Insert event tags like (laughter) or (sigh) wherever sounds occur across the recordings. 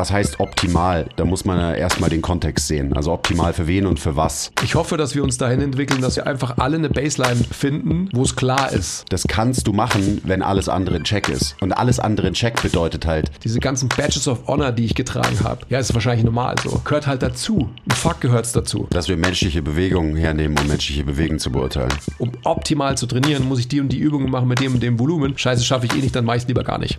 was heißt optimal? Da muss man ja erstmal den Kontext sehen. Also optimal für wen und für was. Ich hoffe, dass wir uns dahin entwickeln, dass wir einfach alle eine Baseline finden, wo es klar ist. Das kannst du machen, wenn alles andere in Check ist. Und alles andere in Check bedeutet halt, Diese ganzen Badges of Honor, die ich getragen habe, ja, ist wahrscheinlich normal so. Gehört halt dazu. Ein Fuck gehört's dazu. dass wir menschliche Bewegungen hernehmen, um menschliche Bewegungen zu beurteilen. Um optimal zu trainieren, muss ich die und die Übungen machen mit dem und dem Volumen. Scheiße, schaffe ich eh nicht, dann mache ich lieber gar nicht.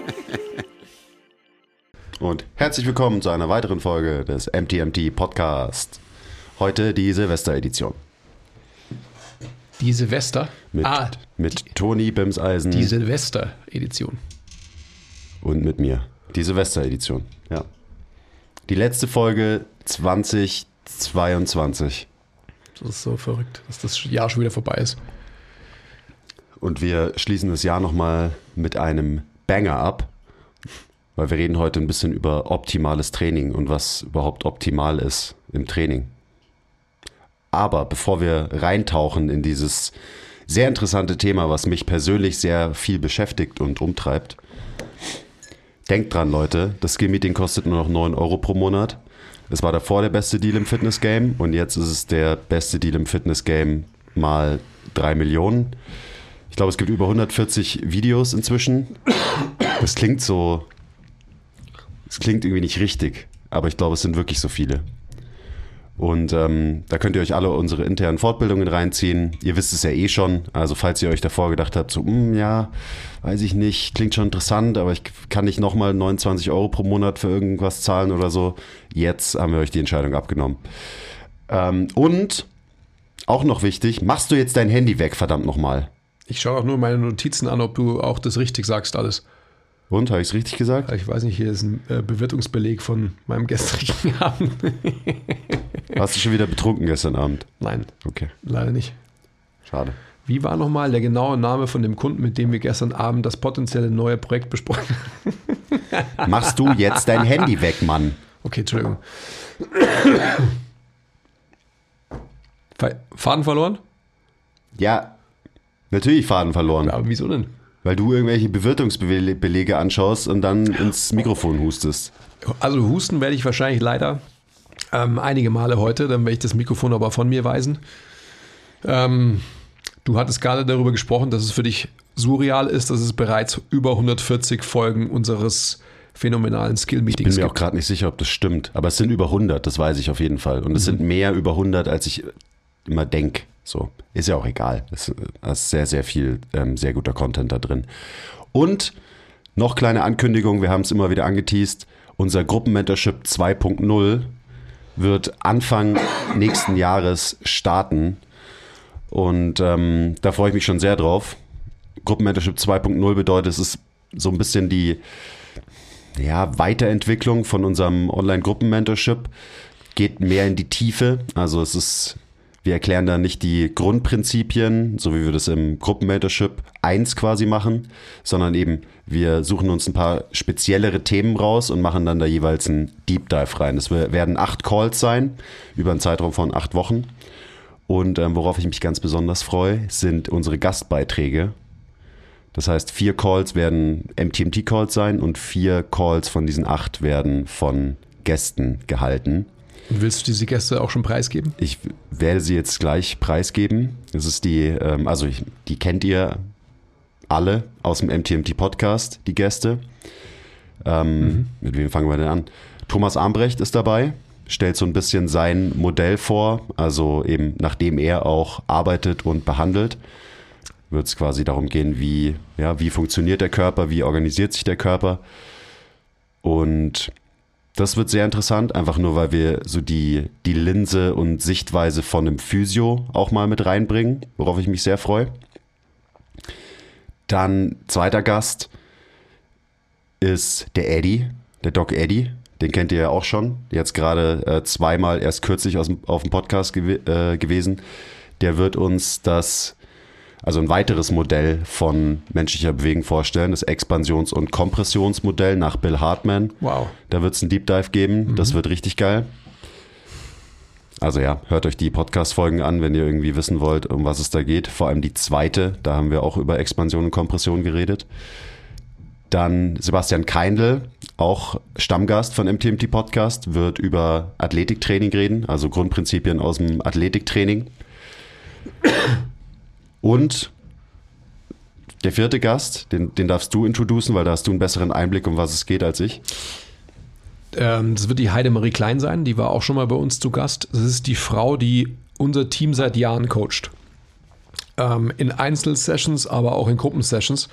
Und herzlich willkommen zu einer weiteren Folge des MTMT Podcast. Heute die Silvesteredition. Die Silvester. Mit, ah, mit Toni Bimseisen die Silvester-Edition. und mit mir. Die Silvesteredition, ja. Die letzte Folge 2022. Das ist so verrückt, dass das Jahr schon wieder vorbei ist. Und wir schließen das Jahr nochmal mit einem Banger ab, weil wir reden heute ein bisschen über optimales Training und was überhaupt optimal ist im Training. Aber bevor wir reintauchen in dieses sehr interessante Thema, was mich persönlich sehr viel beschäftigt und umtreibt, denkt dran, Leute, das Skill-Meeting kostet nur noch 9 Euro pro Monat. Es war davor der beste Deal im Fitness-Game und jetzt ist es der beste Deal im Fitness-Game mal 3 Millionen. Ich glaube, es gibt über 140 Videos inzwischen. Das klingt so. Es klingt irgendwie nicht richtig, aber ich glaube, es sind wirklich so viele. Und ähm, da könnt ihr euch alle unsere internen Fortbildungen reinziehen. Ihr wisst es ja eh schon. Also falls ihr euch davor gedacht habt, so, "Hm, ja, weiß ich nicht, klingt schon interessant, aber ich kann nicht nochmal 29 Euro pro Monat für irgendwas zahlen oder so. Jetzt haben wir euch die Entscheidung abgenommen. Ähm, und auch noch wichtig, machst du jetzt dein Handy weg, verdammt nochmal. Ich schaue auch nur meine Notizen an, ob du auch das richtig sagst alles. Und, habe ich es richtig gesagt? Ich weiß nicht, hier ist ein äh, Bewirtungsbeleg von meinem gestrigen (laughs) Abend. Warst du schon wieder betrunken gestern Abend? Nein, Okay, leider nicht. schade. Wie war nochmal der genaue Name von dem Kunden, mit dem wir gestern Abend das potenzielle neue Projekt besprochen haben? (laughs) Machst du jetzt dein Handy weg, Mann? Okay, Entschuldigung. Faden verloren? Ja, natürlich Faden verloren. Ja, aber wieso denn? Weil du irgendwelche Bewirtungsbelege anschaust und dann ins Mikrofon hustest. Also husten werde ich wahrscheinlich leider ähm, einige Male heute, dann werde ich das Mikrofon aber von mir weisen. Ähm, du hattest gerade darüber gesprochen, dass es für dich surreal ist, dass es bereits über 140 Folgen unseres phänomenalen Ich bin Skill-Meetings mir auch gibt. gerade nicht sicher, ob das stimmt. Aber es sind über 100, das weiß ich auf jeden Fall. Und es sind mehr über 100, als ich immer denk. So, ist ja auch egal. Es ist- da ist sehr, sehr viel, ähm, sehr guter Content da drin. Und noch kleine Ankündigung, wir haben es immer wieder angeteased. Unser Gruppenmentorship 2.0 wird Anfang nächsten Jahres starten. Und ähm, da freue ich mich schon sehr drauf. Gruppenmentorship 2.0 bedeutet, es ist so ein bisschen die ja, Weiterentwicklung von unserem Online-Gruppen-Mentorship. Geht mehr in die Tiefe. Also es ist, wir erklären da nicht die Grundprinzipien, so wie wir das im Gruppen-Mentorship 1 quasi machen, sondern eben wir suchen uns ein paar speziellere Themen raus und machen dann da jeweils einen Deep Dive rein. Es werden acht Calls sein, über einen Zeitraum von acht Wochen. Und ähm, worauf ich mich ganz besonders freue, sind unsere Gastbeiträge. Das heißt, vier Calls werden MTMT-Calls sein und vier Calls von diesen acht werden von Gästen gehalten. Willst du diese Gäste auch schon preisgeben? Ich werde sie jetzt gleich preisgeben. Das ist die, ähm, also ich, die kennt ihr alle aus dem MTMT-Podcast, die Gäste. Ähm, Mit wem fangen wir denn an? Thomas Armbrecht ist dabei, stellt so ein bisschen sein Modell vor, also eben nachdem er auch arbeitet und behandelt, wird es quasi darum gehen, wie, ja, wie funktioniert der Körper, wie organisiert sich der Körper. Und Das wird sehr interessant, einfach nur, weil wir so die, die Linse und Sichtweise von einem Physio auch mal mit reinbringen, worauf ich mich sehr freue. Dann zweiter Gast ist der Eddie, der Doc Eddie. Den kennt ihr ja auch schon. Jetzt gerade äh, zweimal erst kürzlich aus auf dem Podcast gew äh, gewesen. Der wird uns das, also ein weiteres Modell von menschlicher Bewegung vorstellen, das Expansions- und Kompressionsmodell nach Bill Hartman. Wow. Da wird es einen Deep Dive geben. Mhm. Das wird richtig geil. Also ja, hört euch die Podcast-Folgen an, wenn ihr irgendwie wissen wollt, um was es da geht. Vor allem die zweite, da haben wir auch über Expansion und Kompression geredet. Dann Sebastian Keindl, auch Stammgast von MTMT Podcast, wird über Athletiktraining reden, also Grundprinzipien aus dem Athletiktraining. Und der vierte Gast, den, den darfst du introducen, weil da hast du einen besseren Einblick, um was es geht, als ich. Ähm, das wird die Heidemarie Klein sein, die war auch schon mal bei uns zu Gast. Das ist die Frau, die unser Team seit Jahren coacht. Ähm, in Einzelsessions, aber auch in Gruppensessions.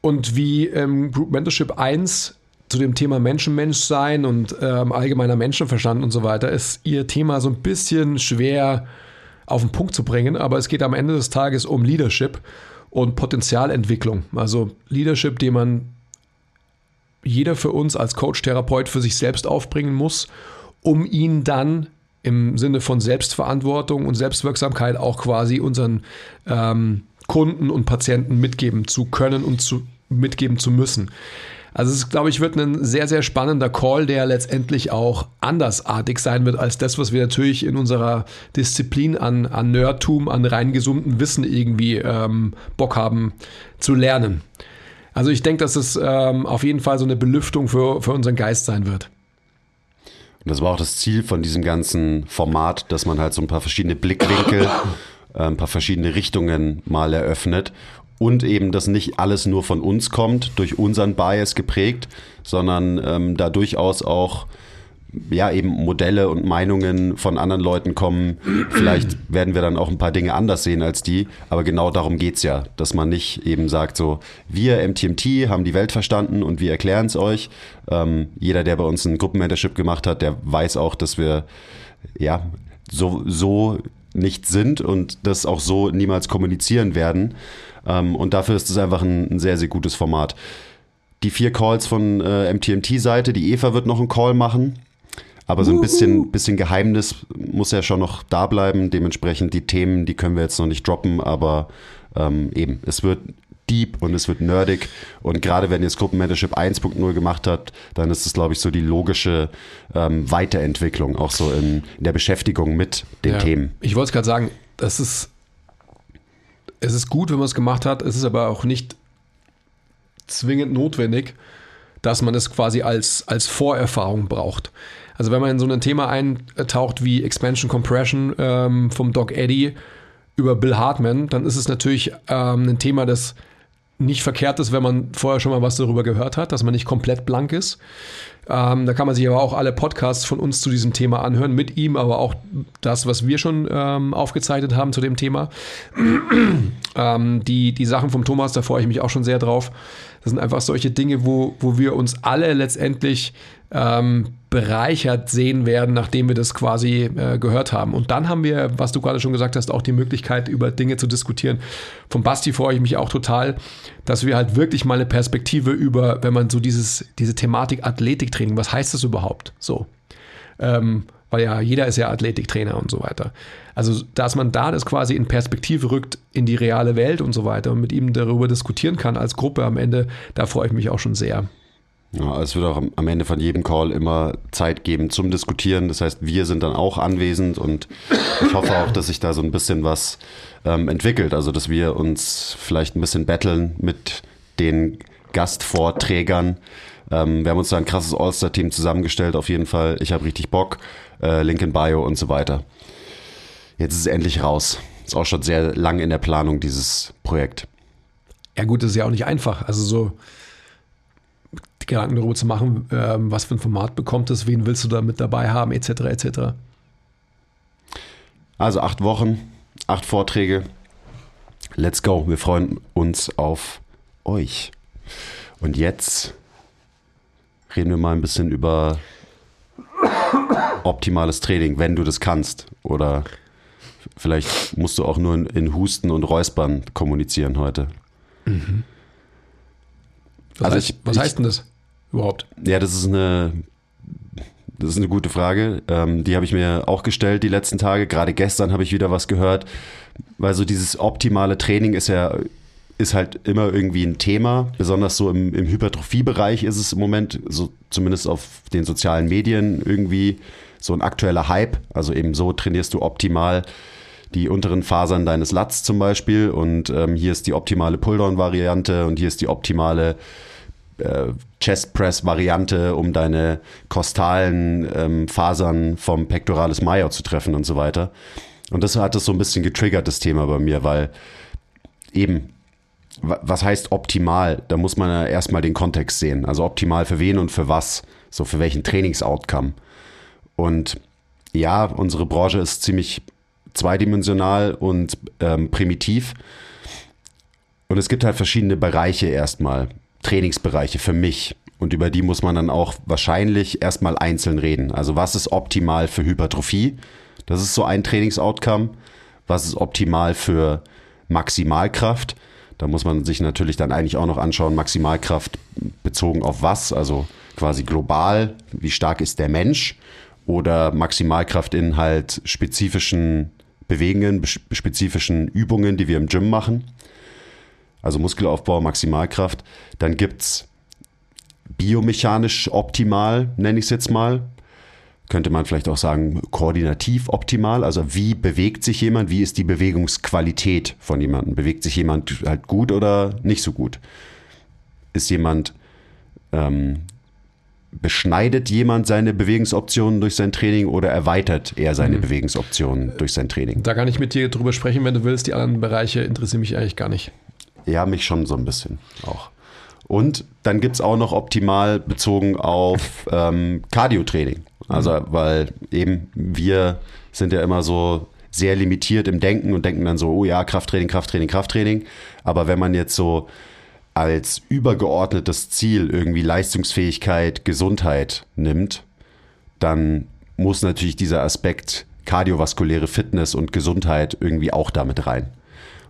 Und wie ähm, Group Mentorship 1 zu dem Thema Mensch-Mensch sein und ähm, allgemeiner Menschenverstand und so weiter ist ihr Thema so ein bisschen schwer auf den Punkt zu bringen, aber es geht am Ende des Tages um Leadership und Potenzialentwicklung. Also Leadership, den man jeder für uns als Coach, Therapeut für sich selbst aufbringen muss, um ihn dann im Sinne von Selbstverantwortung und Selbstwirksamkeit auch quasi unseren ähm, Kunden und Patienten mitgeben zu können und zu, mitgeben zu müssen. Also es, glaube ich, wird ein sehr, sehr spannender Call, der letztendlich auch andersartig sein wird als das, was wir natürlich in unserer Disziplin an, an Nerdtum, an rein gesundem Wissen irgendwie ähm, Bock haben zu lernen. Also ich denke, dass es ähm, auf jeden Fall so eine Belüftung für, für unseren Geist sein wird. Und das war auch das Ziel von diesem ganzen Format, dass man halt so ein paar verschiedene Blickwinkel, (coughs) äh, ein paar verschiedene Richtungen mal eröffnet und eben, dass nicht alles nur von uns kommt, durch unseren Bias geprägt, sondern ähm, da durchaus auch ja eben Modelle und Meinungen von anderen Leuten kommen. Vielleicht werden wir dann auch ein paar Dinge anders sehen als die, aber genau darum geht's ja, dass man nicht eben sagt so, wir MTMT haben die Welt verstanden und wir erklären es euch. Ähm, jeder, der bei uns ein Gruppenmentorship gemacht hat, der weiß auch, dass wir ja so, so nicht sind und das auch so niemals kommunizieren werden. Ähm, und dafür ist es einfach ein, ein, sehr, sehr gutes Format. Die vier Calls von äh, MTMT-Seite, die Eva wird noch einen Call machen. Aber so ein bisschen, bisschen Geheimnis muss ja schon noch da bleiben. Dementsprechend die Themen, die können wir jetzt noch nicht droppen, aber ähm, eben, es wird deep und es wird nerdig. Und gerade wenn ihr das Gruppenmentorship 1.0 gemacht habt, dann ist es, glaube ich, so die logische ähm, Weiterentwicklung, auch so in, in, der Beschäftigung mit den ja, Themen. Ich wollte es gerade sagen, das ist, es ist gut, wenn man es gemacht hat, es ist aber auch nicht zwingend notwendig, dass man es quasi als, als Vorerfahrung braucht. Also wenn man in so ein Thema eintaucht wie Expansion Compression ähm, vom Doc Eddie über Bill Hartman, dann ist es natürlich ähm, ein Thema, das nicht verkehrt ist, wenn man vorher schon mal was darüber gehört hat, dass man nicht komplett blank ist. Ähm, da kann man sich aber auch alle Podcasts von uns zu diesem Thema anhören, mit ihm, aber auch das, was wir schon ähm, aufgezeichnet haben zu dem Thema. (clears throat) ähm, die, die Sachen vom Thomas, da freue ich mich auch schon sehr drauf. Das sind einfach solche Dinge, wo, wo wir uns alle letztendlich ähm, bereichert sehen werden, nachdem wir das quasi äh, gehört haben. Und dann haben wir, was du gerade schon gesagt hast, auch die Möglichkeit, über Dinge zu diskutieren. Vom Basti freue ich mich auch total, dass wir halt wirklich mal eine Perspektive über, wenn man so dieses, diese Thematik Athletiktraining, was heißt das überhaupt? So. Ähm, weil ja jeder ist ja Athletiktrainer und so weiter. Also, dass man da das quasi in Perspektive rückt in die reale Welt und so weiter und mit ihm darüber diskutieren kann als Gruppe am Ende, da freue ich mich auch schon sehr. Ja, es wird auch am Ende von jedem Call immer Zeit geben zum Diskutieren. Das heißt, wir sind dann auch anwesend und ich hoffe auch, dass sich da so ein bisschen was ähm, entwickelt. Also, dass wir uns vielleicht ein bisschen battlen mit den Gastvorträgern. Ähm, wir haben uns da ein krasses All-Star-Team zusammengestellt, auf jeden Fall. Ich habe richtig Bock. Äh, Link in Bio und so weiter. Jetzt ist es endlich raus. Ist auch schon sehr lang in der Planung, dieses Projekt. Ja, gut, das ist ja auch nicht einfach. Also so Gedanken darüber zu machen, ähm, was für ein Format bekommt es, wen willst du da mit dabei haben, etc. etc. Also acht Wochen, acht Vorträge. Let's go. Wir freuen uns auf euch. Und jetzt reden wir mal ein bisschen über optimales Training, wenn du das kannst. Oder vielleicht musst du auch nur in, in Husten und Räuspern kommunizieren heute. Was, Also heißt, ich- was ich- heißt denn das überhaupt? Ja, das ist eine, das ist eine gute Frage. Ähm, die habe ich mir auch gestellt die letzten Tage. Gerade gestern habe ich wieder was gehört, weil so dieses optimale Training ist ja ist halt immer irgendwie ein Thema. Besonders so im, im Hypertrophiebereich ist es im Moment, so zumindest auf den sozialen Medien irgendwie so ein aktueller Hype. Also eben so trainierst du optimal die unteren Fasern deines Lats zum Beispiel und ähm, hier ist die optimale Pulldown-Variante und hier ist die optimale äh, Chest Press Variante, um deine kostalen ähm, Fasern vom Pectoralis major zu treffen und so weiter. Und das hat das so ein bisschen getriggert, das Thema bei mir, weil eben, wa- was heißt optimal? Da muss man ja erstmal den Kontext sehen. Also optimal für wen und für was? So für welchen Trainingsoutcome. Und ja, unsere Branche ist ziemlich zweidimensional und ähm, primitiv. Und es gibt halt verschiedene Bereiche erstmal, Trainingsbereiche für mich. Und über die muss man dann auch wahrscheinlich erstmal einzeln reden. Also was ist optimal für Hypertrophie? Das ist so ein Trainingsoutcome. Was ist optimal für Maximalkraft? Da muss man sich natürlich dann eigentlich auch noch anschauen, Maximalkraft bezogen auf was? Also quasi global, wie stark ist der Mensch? Oder Maximalkraft in halt spezifischen Bewegungen, spezifischen Übungen, die wir im Gym machen also Muskelaufbau, Maximalkraft. Dann gibt's biomechanisch optimal, nenne ich es jetzt mal. Könnte man vielleicht auch sagen, koordinativ optimal. Also wie bewegt sich jemand, wie ist die Bewegungsqualität von jemandem? Bewegt sich jemand halt gut oder nicht so gut? Ist jemand, ähm, beschneidet jemand seine Bewegungsoptionen durch sein Training oder erweitert er seine Bewegungsoptionen durch sein Training? Da kann ich mit dir drüber sprechen, wenn du willst. Die anderen Bereiche interessieren mich eigentlich gar nicht. Ja, mich schon so ein bisschen auch. Und dann gibt es auch noch optimal bezogen auf (laughs) ähm, Cardio-Training. Also, weil eben wir sind ja immer so sehr limitiert im Denken und denken dann so, oh ja, Krafttraining, Krafttraining, Krafttraining. Aber wenn man jetzt so als übergeordnetes Ziel irgendwie Leistungsfähigkeit, Gesundheit nimmt, dann muss natürlich dieser Aspekt kardiovaskuläre Fitness und Gesundheit irgendwie auch damit rein.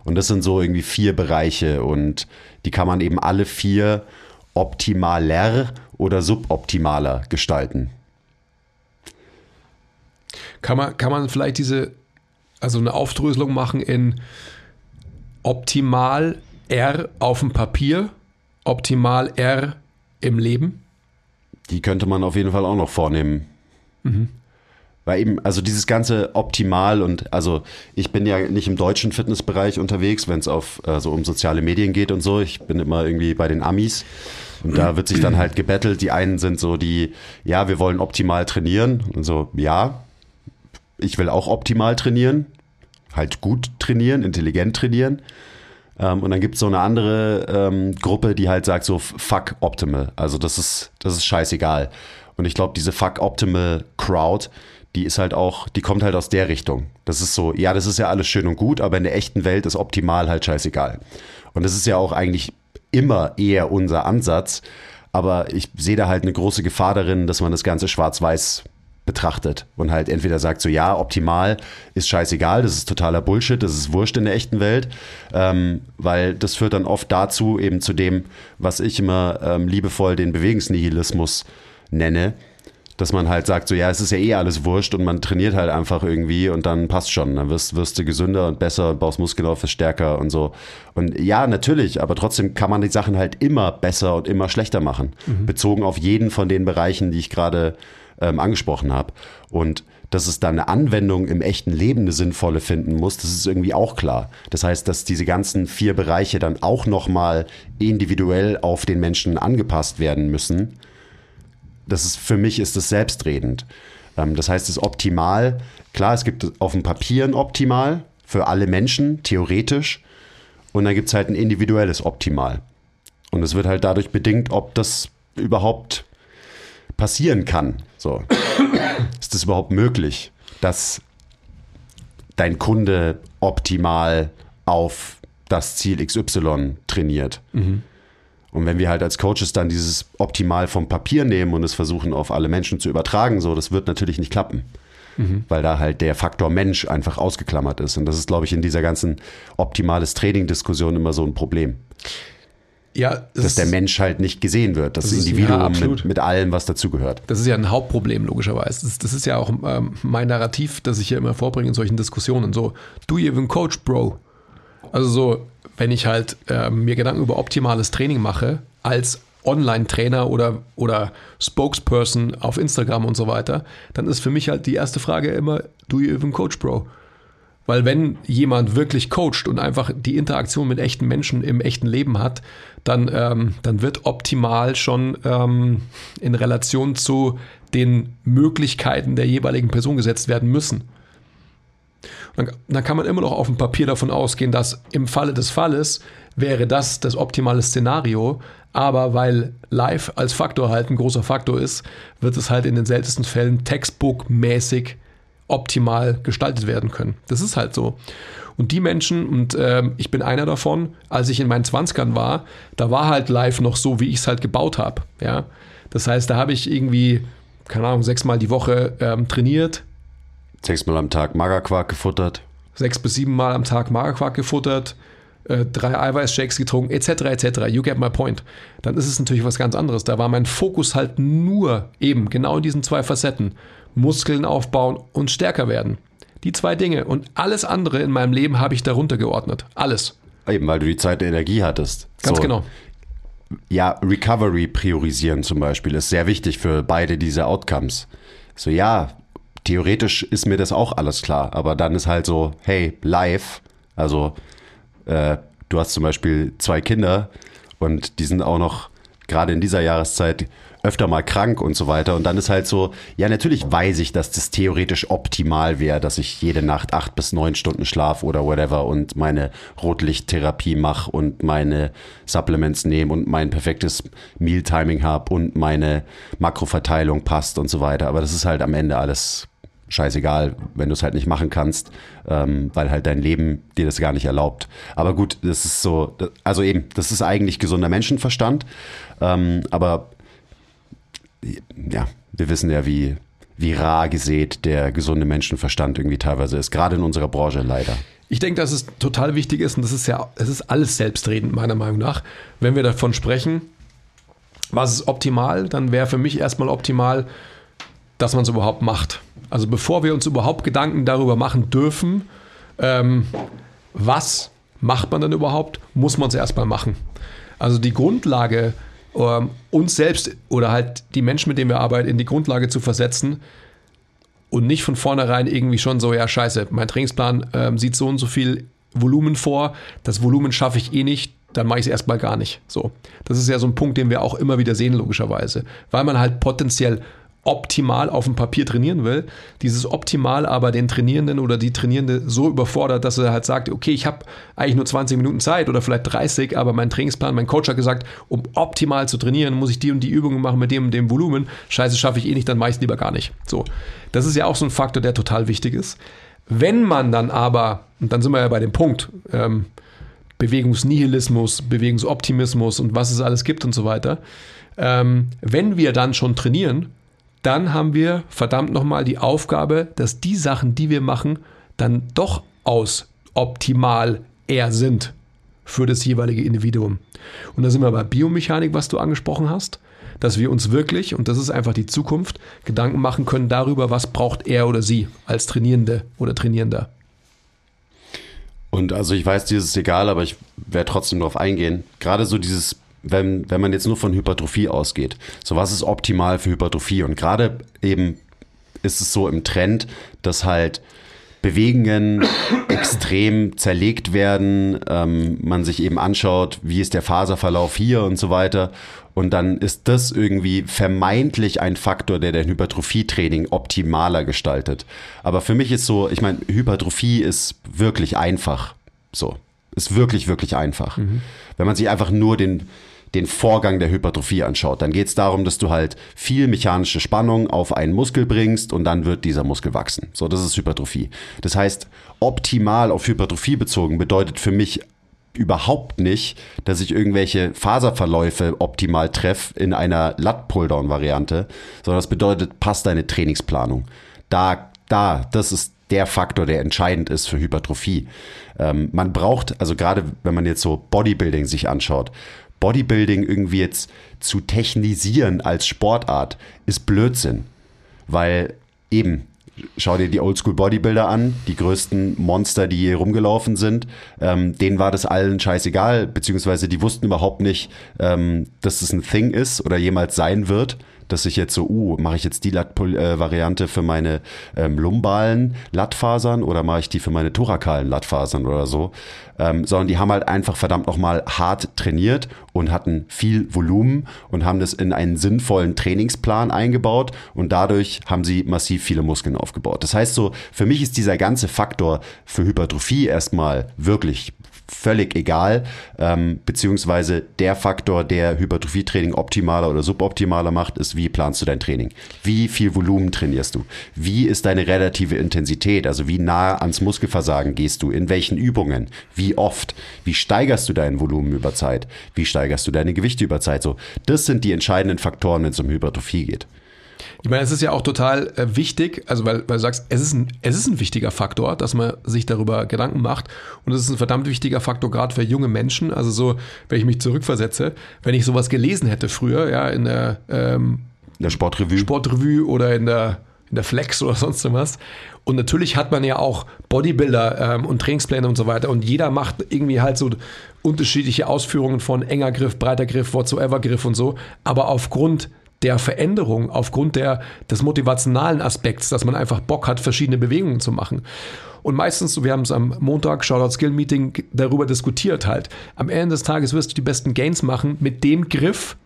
Und das sind so irgendwie vier Bereiche und die kann man eben alle vier optimaler oder suboptimaler gestalten. Kann man, kann man vielleicht diese, also eine Aufdröselung machen in optimal R auf dem Papier, optimal R im Leben? Die könnte man auf jeden Fall auch noch vornehmen. Weil eben, also dieses ganze optimal und also ich bin ja nicht im deutschen Fitnessbereich unterwegs, wenn es auf so um soziale Medien geht und so. Ich bin immer irgendwie bei den Amis und da wird sich dann halt gebettelt. Die einen sind so die, ja, wir wollen optimal trainieren und so, ja, ich will auch optimal trainieren, halt gut trainieren, intelligent trainieren. Ähm, und dann gibt es so eine andere ähm, Gruppe, die halt sagt so, fuck optimal. Also das ist, das ist scheißegal. Und ich glaube, diese fuck optimal Crowd, die ist halt auch, die kommt halt aus der Richtung. Das ist so, ja, das ist ja alles schön und gut, aber in der echten Welt ist optimal halt scheißegal. Und das ist ja auch eigentlich immer eher unser Ansatz. Aber ich sehe da halt eine große Gefahr darin, dass man das Ganze schwarz-weiß betrachtet und halt entweder sagt so, ja, optimal ist scheißegal, das ist totaler Bullshit, das ist wurscht in der echten Welt, ähm, weil das führt dann oft dazu, eben zu dem, was ich immer ähm, liebevoll den Bewegungsnihilismus nenne, dass man halt sagt, so ja, es ist ja eh alles wurscht und man trainiert halt einfach irgendwie und dann passt schon. Dann wirst, wirst du gesünder und besser und baust Muskeln auf, wirst stärker und so. Und ja, natürlich, aber trotzdem kann man die Sachen halt immer besser und immer schlechter machen. Bezogen auf jeden von den Bereichen, die ich gerade ähm, angesprochen habe. Und dass es da eine Anwendung im echten Leben eine sinnvolle finden muss, das ist irgendwie auch klar. Das heißt, dass diese ganzen vier Bereiche dann auch nochmal individuell auf den Menschen angepasst werden müssen das ist für mich ist das selbstredend. Ähm, das heißt, es ist optimal. Klar, es gibt auf dem Papier ein Optimal für alle Menschen, theoretisch. Und dann gibt es halt ein individuelles Optimal. Und es wird halt dadurch bedingt, ob das überhaupt passieren kann. So. (coughs) ist das überhaupt möglich, dass dein Kunde optimal auf das Ziel XY trainiert? Und wenn wir halt als Coaches dann dieses optimal vom Papier nehmen und es versuchen auf alle Menschen zu übertragen, so, das wird natürlich nicht klappen. Mhm. Weil da halt der Faktor Mensch einfach ausgeklammert ist. Und das ist, glaube ich, in dieser ganzen optimales Training-Diskussion immer so ein Problem. Ja, dass der Mensch halt nicht gesehen wird, das, das Individuum ja, mit, mit, allem, was dazugehört. Das ist ja ein Hauptproblem, logischerweise. Das, das ist ja auch ähm, mein Narrativ, das ich hier immer vorbringe in solchen Diskussionen. So, do you even coach, Bro? Also so, wenn ich halt äh, mir Gedanken über optimales Training mache, als Online-Trainer oder, oder Spokesperson auf Instagram und so weiter, dann ist für mich halt die erste Frage immer, do you even coach, Bro? Weil wenn jemand wirklich coacht und einfach die Interaktion mit echten Menschen im echten Leben hat, dann, ähm, dann wird optimal schon ähm, in Relation zu den Möglichkeiten der jeweiligen Person gesetzt werden müssen. Dann, dann, kann man immer noch auf dem Papier davon ausgehen, dass im Falle des Falles wäre das das optimale Szenario, aber weil Live als Faktor halt ein großer Faktor ist, wird es halt in den seltensten Fällen textbook-mäßig optimal gestaltet werden können. Das ist halt so. Und die Menschen, und äh, ich bin einer davon, als ich in meinen 20ern war, da war halt live noch so, wie ich es halt gebaut habe. Ja? Das heißt, da habe ich irgendwie, keine Ahnung, sechsmal die Woche ähm, trainiert. Sechsmal am Tag Magerquark gefuttert. Sechs bis siebenmal am Tag Magerquark gefuttert, äh, drei Eiweißshakes getrunken, etc., etc. You get my point. Dann ist es natürlich was ganz anderes. Da war mein Fokus halt nur eben genau in diesen zwei Facetten. Muskeln aufbauen und stärker werden. Die zwei Dinge und alles andere in meinem Leben habe ich darunter geordnet. Alles. Eben, weil du die Zeit der Energie hattest. Ganz so. genau. Ja, Recovery priorisieren zum Beispiel ist sehr wichtig für beide diese Outcomes. So, ja, theoretisch ist mir das auch alles klar, aber dann ist halt so, hey, live, also äh, du hast zum Beispiel zwei Kinder und die sind auch noch gerade in dieser Jahreszeit öfter mal krank und so weiter. Und dann ist halt so, ja, natürlich weiß ich, dass das theoretisch optimal wäre, dass ich jede Nacht acht bis neun Stunden schlaf oder whatever und meine Rotlichttherapie mache und meine Supplements nehme und mein perfektes Mealtiming habe und meine Makroverteilung passt und so weiter. Aber das ist halt am Ende alles scheißegal, wenn du es halt nicht machen kannst, ähm, weil halt dein Leben dir das gar nicht erlaubt. Aber gut, das ist so, also eben, das ist eigentlich gesunder Menschenverstand, ähm, aber ja, wir wissen ja, wie, wie rar gesät der gesunde Menschenverstand irgendwie teilweise ist, gerade in unserer Branche leider. Ich denke, dass es total wichtig ist und das ist ja, es ist alles selbstredend, meiner Meinung nach. Wenn wir davon sprechen, was ist optimal, dann wäre für mich erstmal optimal, dass man es überhaupt macht. Also bevor wir uns überhaupt Gedanken darüber machen dürfen, ähm, was macht man dann überhaupt, muss man es erstmal machen. Also die Grundlage ähm, uns selbst oder halt die Menschen, mit denen wir arbeiten, in die Grundlage zu versetzen und nicht von vornherein irgendwie schon so, ja, scheiße, mein Trainingsplan ähm, sieht so und so viel Volumen vor, das Volumen schaffe ich eh nicht, dann mache ich es erstmal gar nicht. So. Das ist ja so ein Punkt, den wir auch immer wieder sehen, logischerweise. Weil man halt potenziell optimal auf dem Papier trainieren will, dieses optimal aber den Trainierenden oder die Trainierende so überfordert, dass er halt sagt, okay, ich habe eigentlich nur 20 Minuten Zeit oder vielleicht 30, aber mein Trainingsplan, mein Coach hat gesagt, um optimal zu trainieren, muss ich die und die Übungen machen mit dem und dem Volumen. Scheiße, schaffe ich eh nicht, dann mache ich es lieber gar nicht. So, das ist ja auch so ein Faktor, der total wichtig ist. Wenn man dann aber, und dann sind wir ja bei dem Punkt, ähm, Bewegungsnihilismus, Bewegungsoptimismus und was es alles gibt und so weiter, ähm, wenn wir dann schon trainieren, dann haben wir verdammt nochmal die Aufgabe, dass die Sachen, die wir machen, dann doch aus optimal eher sind für das jeweilige Individuum. Und da sind wir bei Biomechanik, was du angesprochen hast, dass wir uns wirklich, und das ist einfach die Zukunft, Gedanken machen können darüber, was braucht er oder sie als Trainierende oder Trainierender. Und also ich weiß, dir ist egal, aber ich werde trotzdem darauf eingehen. Gerade so dieses wenn, wenn man jetzt nur von Hypertrophie ausgeht. So, was ist optimal für Hypertrophie? Und gerade eben ist es so im Trend, dass halt Bewegungen (coughs) extrem zerlegt werden, ähm, man sich eben anschaut, wie ist der Faserverlauf hier und so weiter. Und dann ist das irgendwie vermeintlich ein Faktor, der dein Hypertrophie-Training optimaler gestaltet. Aber für mich ist so, ich meine, Hypertrophie ist wirklich einfach. So, ist wirklich, wirklich einfach. Mhm. Wenn man sich einfach nur den, den Vorgang der Hypertrophie anschaut. Dann geht es darum, dass du halt viel mechanische Spannung auf einen Muskel bringst und dann wird dieser Muskel wachsen. So, das ist Hypertrophie. Das heißt, optimal auf Hypertrophie bezogen bedeutet für mich überhaupt nicht, dass ich irgendwelche Faserverläufe optimal treffe in einer Lat-Pulldown-Variante, sondern das bedeutet, passt deine Trainingsplanung. Da, da, das ist der Faktor, der entscheidend ist für Hypertrophie. Ähm, man braucht, also gerade wenn man jetzt so Bodybuilding sich anschaut, Bodybuilding irgendwie jetzt zu technisieren als Sportart ist Blödsinn. Weil eben, schau dir die Oldschool Bodybuilder an, die größten Monster, die hier rumgelaufen sind. Ähm, denen war das allen scheißegal, beziehungsweise die wussten überhaupt nicht, ähm, dass das ein Thing ist oder jemals sein wird dass ich jetzt so, uh, mache ich jetzt die Latt-Variante für meine ähm, lumbalen Lattfasern oder mache ich die für meine thorakalen Lattfasern oder so, ähm, sondern die haben halt einfach verdammt nochmal hart trainiert und hatten viel Volumen und haben das in einen sinnvollen Trainingsplan eingebaut und dadurch haben sie massiv viele Muskeln aufgebaut. Das heißt so, für mich ist dieser ganze Faktor für Hypertrophie erstmal wirklich völlig egal, ähm, beziehungsweise der Faktor, der Hypertrophietraining optimaler oder suboptimaler macht, ist, wie planst du dein Training? Wie viel Volumen trainierst du? Wie ist deine relative Intensität? Also wie nah ans Muskelversagen gehst du? In welchen Übungen? Wie oft? Wie steigerst du dein Volumen über Zeit? Wie steigerst du deine Gewichte über Zeit? So, das sind die entscheidenden Faktoren, wenn es um Hypertrophie geht. Ich meine, es ist ja auch total äh, wichtig, also weil, weil du sagst, es ist, ein, es ist ein wichtiger Faktor, dass man sich darüber Gedanken macht. Und es ist ein verdammt wichtiger Faktor, gerade für junge Menschen. Also so, wenn ich mich zurückversetze, wenn ich sowas gelesen hätte früher, ja, in der, ähm, in der Sportrevue. Sportrevue oder in der, in der Flex oder (laughs) sonst was. Und natürlich hat man ja auch Bodybuilder ähm, und Trainingspläne und so weiter. Und jeder macht irgendwie halt so unterschiedliche Ausführungen von enger Griff, breiter Griff, whatsoever Griff und so. Aber aufgrund der Veränderung, aufgrund der, des motivationalen Aspekts, dass man einfach Bock hat, verschiedene Bewegungen zu machen. Und meistens, wir haben es am Montag, Shoutout Skill Meeting, darüber diskutiert halt. Am Ende des Tages wirst du die besten Gains machen mit dem Griff,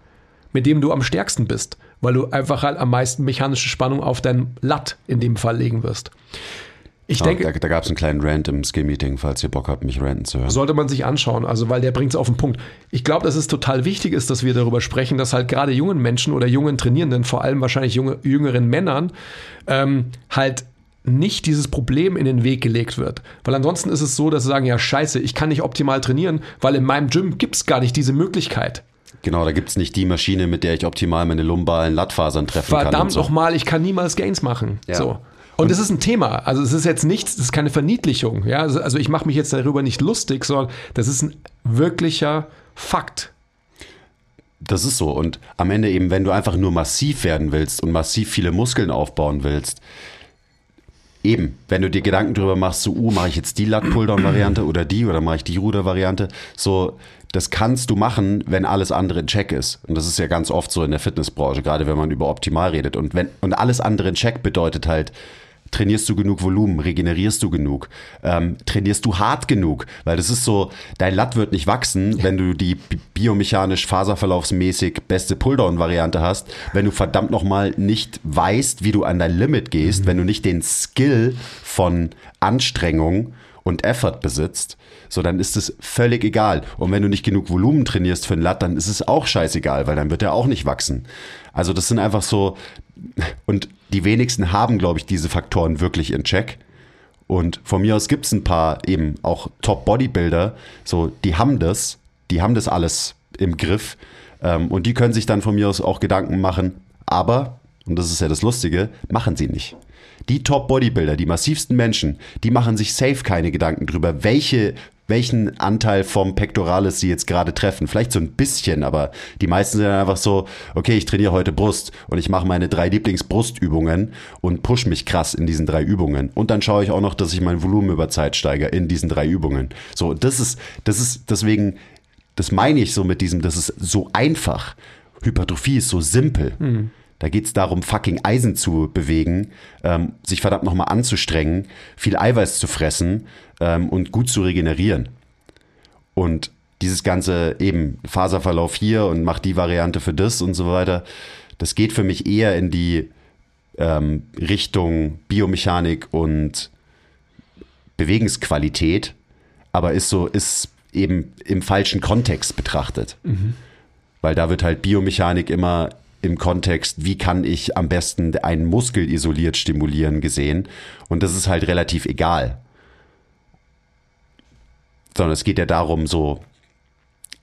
mit dem du am stärksten bist, weil du einfach halt am meisten mechanische Spannung auf dein Latt in dem Fall legen wirst. Ich denke, da, da gab es einen kleinen Rant im Skill-Meeting, falls ihr Bock habt, mich ranten zu hören. Sollte man sich anschauen, also weil der bringt es auf den Punkt. Ich glaube, dass es total wichtig ist, dass wir darüber sprechen, dass halt gerade jungen Menschen oder jungen Trainierenden, vor allem wahrscheinlich junge, jüngeren Männern, ähm, halt nicht dieses Problem in den Weg gelegt wird. Weil ansonsten ist es so, dass sie sagen, ja scheiße, ich kann nicht optimal trainieren, weil in meinem Gym gibt es gar nicht diese Möglichkeit. Genau, da gibt es nicht die Maschine, mit der ich optimal meine lumbalen Lattfasern treffen Verdammt kann. Verdammt so. nochmal, ich kann niemals Gains machen. Ja. So. Und es ist ein Thema. Also es ist jetzt nichts, das ist keine Verniedlichung. Ja? Also, also ich mache mich jetzt darüber nicht lustig, sondern das ist ein wirklicher Fakt. Das ist so. Und am Ende eben, wenn du einfach nur massiv werden willst und massiv viele Muskeln aufbauen willst, eben, wenn du dir Gedanken darüber machst, so, uh, mache ich jetzt die Lat-Pulldown-Variante oder die oder mache ich die Ruder-Variante, so, das kannst du machen, wenn alles andere in Check ist. Und das ist ja ganz oft so in der Fitnessbranche, gerade wenn man über optimal redet. Und wenn, und alles andere in Check bedeutet halt, trainierst du genug Volumen, regenerierst du genug, ähm, trainierst du hart genug, weil das ist so, dein Latt wird nicht wachsen, wenn du die biomechanisch faserverlaufsmäßig beste Pulldown-Variante hast, wenn du verdammt nochmal nicht weißt, wie du an dein Limit gehst, mhm. wenn du nicht den Skill von Anstrengung und Effort besitzt, so dann ist es völlig egal. Und wenn du nicht genug Volumen trainierst für ein Latt, dann ist es auch scheißegal, weil dann wird er auch nicht wachsen. Also das sind einfach so, und die wenigsten haben, glaube ich, diese Faktoren wirklich in Check. Und von mir aus gibt es ein paar eben auch Top-Bodybuilder, so, die haben das, die haben das alles im Griff. Ähm, und die können sich dann von mir aus auch Gedanken machen, aber, und das ist ja das Lustige, machen sie nicht. Die Top-Bodybuilder, die massivsten Menschen, die machen sich safe keine Gedanken drüber, welche welchen Anteil vom Pectoralis sie jetzt gerade treffen. Vielleicht so ein bisschen, aber die meisten sind einfach so, okay, ich trainiere heute Brust und ich mache meine drei Lieblingsbrustübungen und push mich krass in diesen drei Übungen. Und dann schaue ich auch noch, dass ich mein Volumen über Zeit steige in diesen drei Übungen. So, das ist, das ist deswegen, das meine ich so mit diesem, das ist so einfach. Hypertrophie ist so simpel. Mhm. Da geht es darum, fucking Eisen zu bewegen, ähm, sich verdammt nochmal anzustrengen, viel Eiweiß zu fressen ähm, und gut zu regenerieren. Und dieses ganze eben Faserverlauf hier und mach die Variante für das und so weiter, das geht für mich eher in die ähm, Richtung Biomechanik und Bewegungsqualität, aber ist so, ist eben im falschen Kontext betrachtet. Mhm. Weil da wird halt Biomechanik immer im Kontext, wie kann ich am besten einen Muskel isoliert stimulieren, gesehen. Und das ist halt relativ egal. sondern es geht ja darum, so,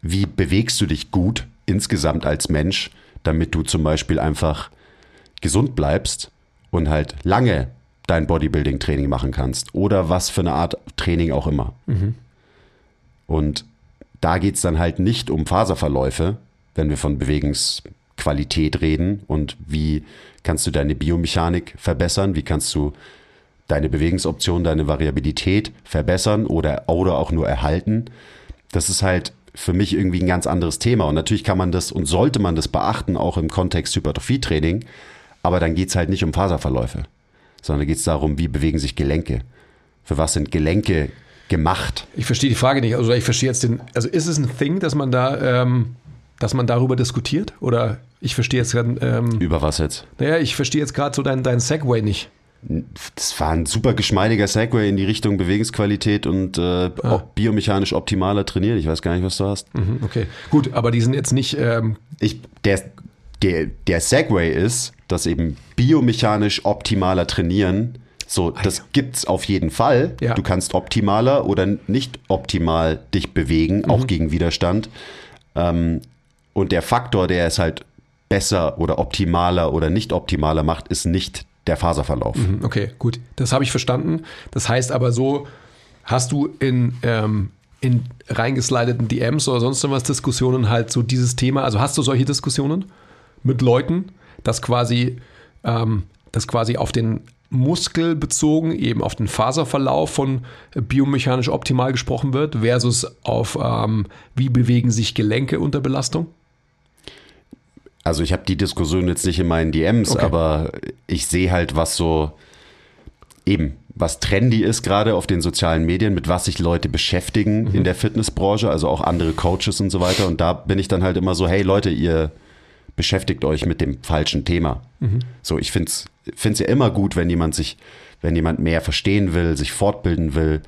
wie bewegst du dich gut insgesamt als Mensch, damit du zum Beispiel einfach gesund bleibst und halt lange dein Bodybuilding-Training machen kannst oder was für eine Art Training auch immer. Und da geht es dann halt nicht um Faserverläufe, wenn wir von Bewegungsqualität reden und wie kannst du deine Biomechanik verbessern, wie kannst du deine Bewegungsoption, deine Variabilität verbessern oder, oder auch nur erhalten. Das ist halt für mich irgendwie ein ganz anderes Thema. Und natürlich kann man das und sollte man das beachten, auch im Kontext Hypertrophie-Training. Aber dann geht es halt nicht um Faserverläufe, sondern geht es darum, wie bewegen sich Gelenke. Für was sind Gelenke gemacht? Ich verstehe die Frage nicht. Also ich verstehe jetzt den. Also ist es ein Thing, dass man da, ähm, dass man darüber diskutiert? Oder ich verstehe jetzt gerade. Ähm, Über was jetzt? naja, ich verstehe jetzt gerade so deinen dein Segway nicht. Das war ein super geschmeidiger Segway in die Richtung Bewegungsqualität und äh, op biomechanisch optimaler trainieren. Ich weiß gar nicht, was du hast. Mhm, okay, gut, aber die sind jetzt nicht. Ähm, Ich, der, der, der Segway ist, dass eben biomechanisch optimaler trainieren. So, das gibt's auf jeden Fall. Ja. Du kannst optimaler oder nicht optimal dich bewegen, auch gegen Widerstand. Ähm, und der Faktor, der es halt besser oder optimaler oder nicht optimaler macht, ist nicht der Faserverlauf. Okay, gut, das habe ich verstanden. Das heißt aber so, hast du in, ähm, in reingeslideten DMs oder sonst was Diskussionen halt so dieses Thema, also hast du solche Diskussionen mit Leuten, dass quasi, ähm, dass quasi auf den Muskel bezogen, eben auf den Faserverlauf von biomechanisch optimal gesprochen wird, versus auf ähm, wie bewegen sich Gelenke unter Belastung? Also ich habe die Diskussion jetzt nicht in meinen DMs, Okay. aber ich sehe halt, was so eben, was trendy ist gerade auf den sozialen Medien, mit was sich Leute beschäftigen in der Fitnessbranche, also auch andere Coaches und so weiter. Und da bin ich dann halt immer so, hey Leute, ihr beschäftigt euch mit dem falschen Thema. So, ich finde es ja immer gut, wenn jemand sich, wenn jemand mehr verstehen will, sich fortbilden will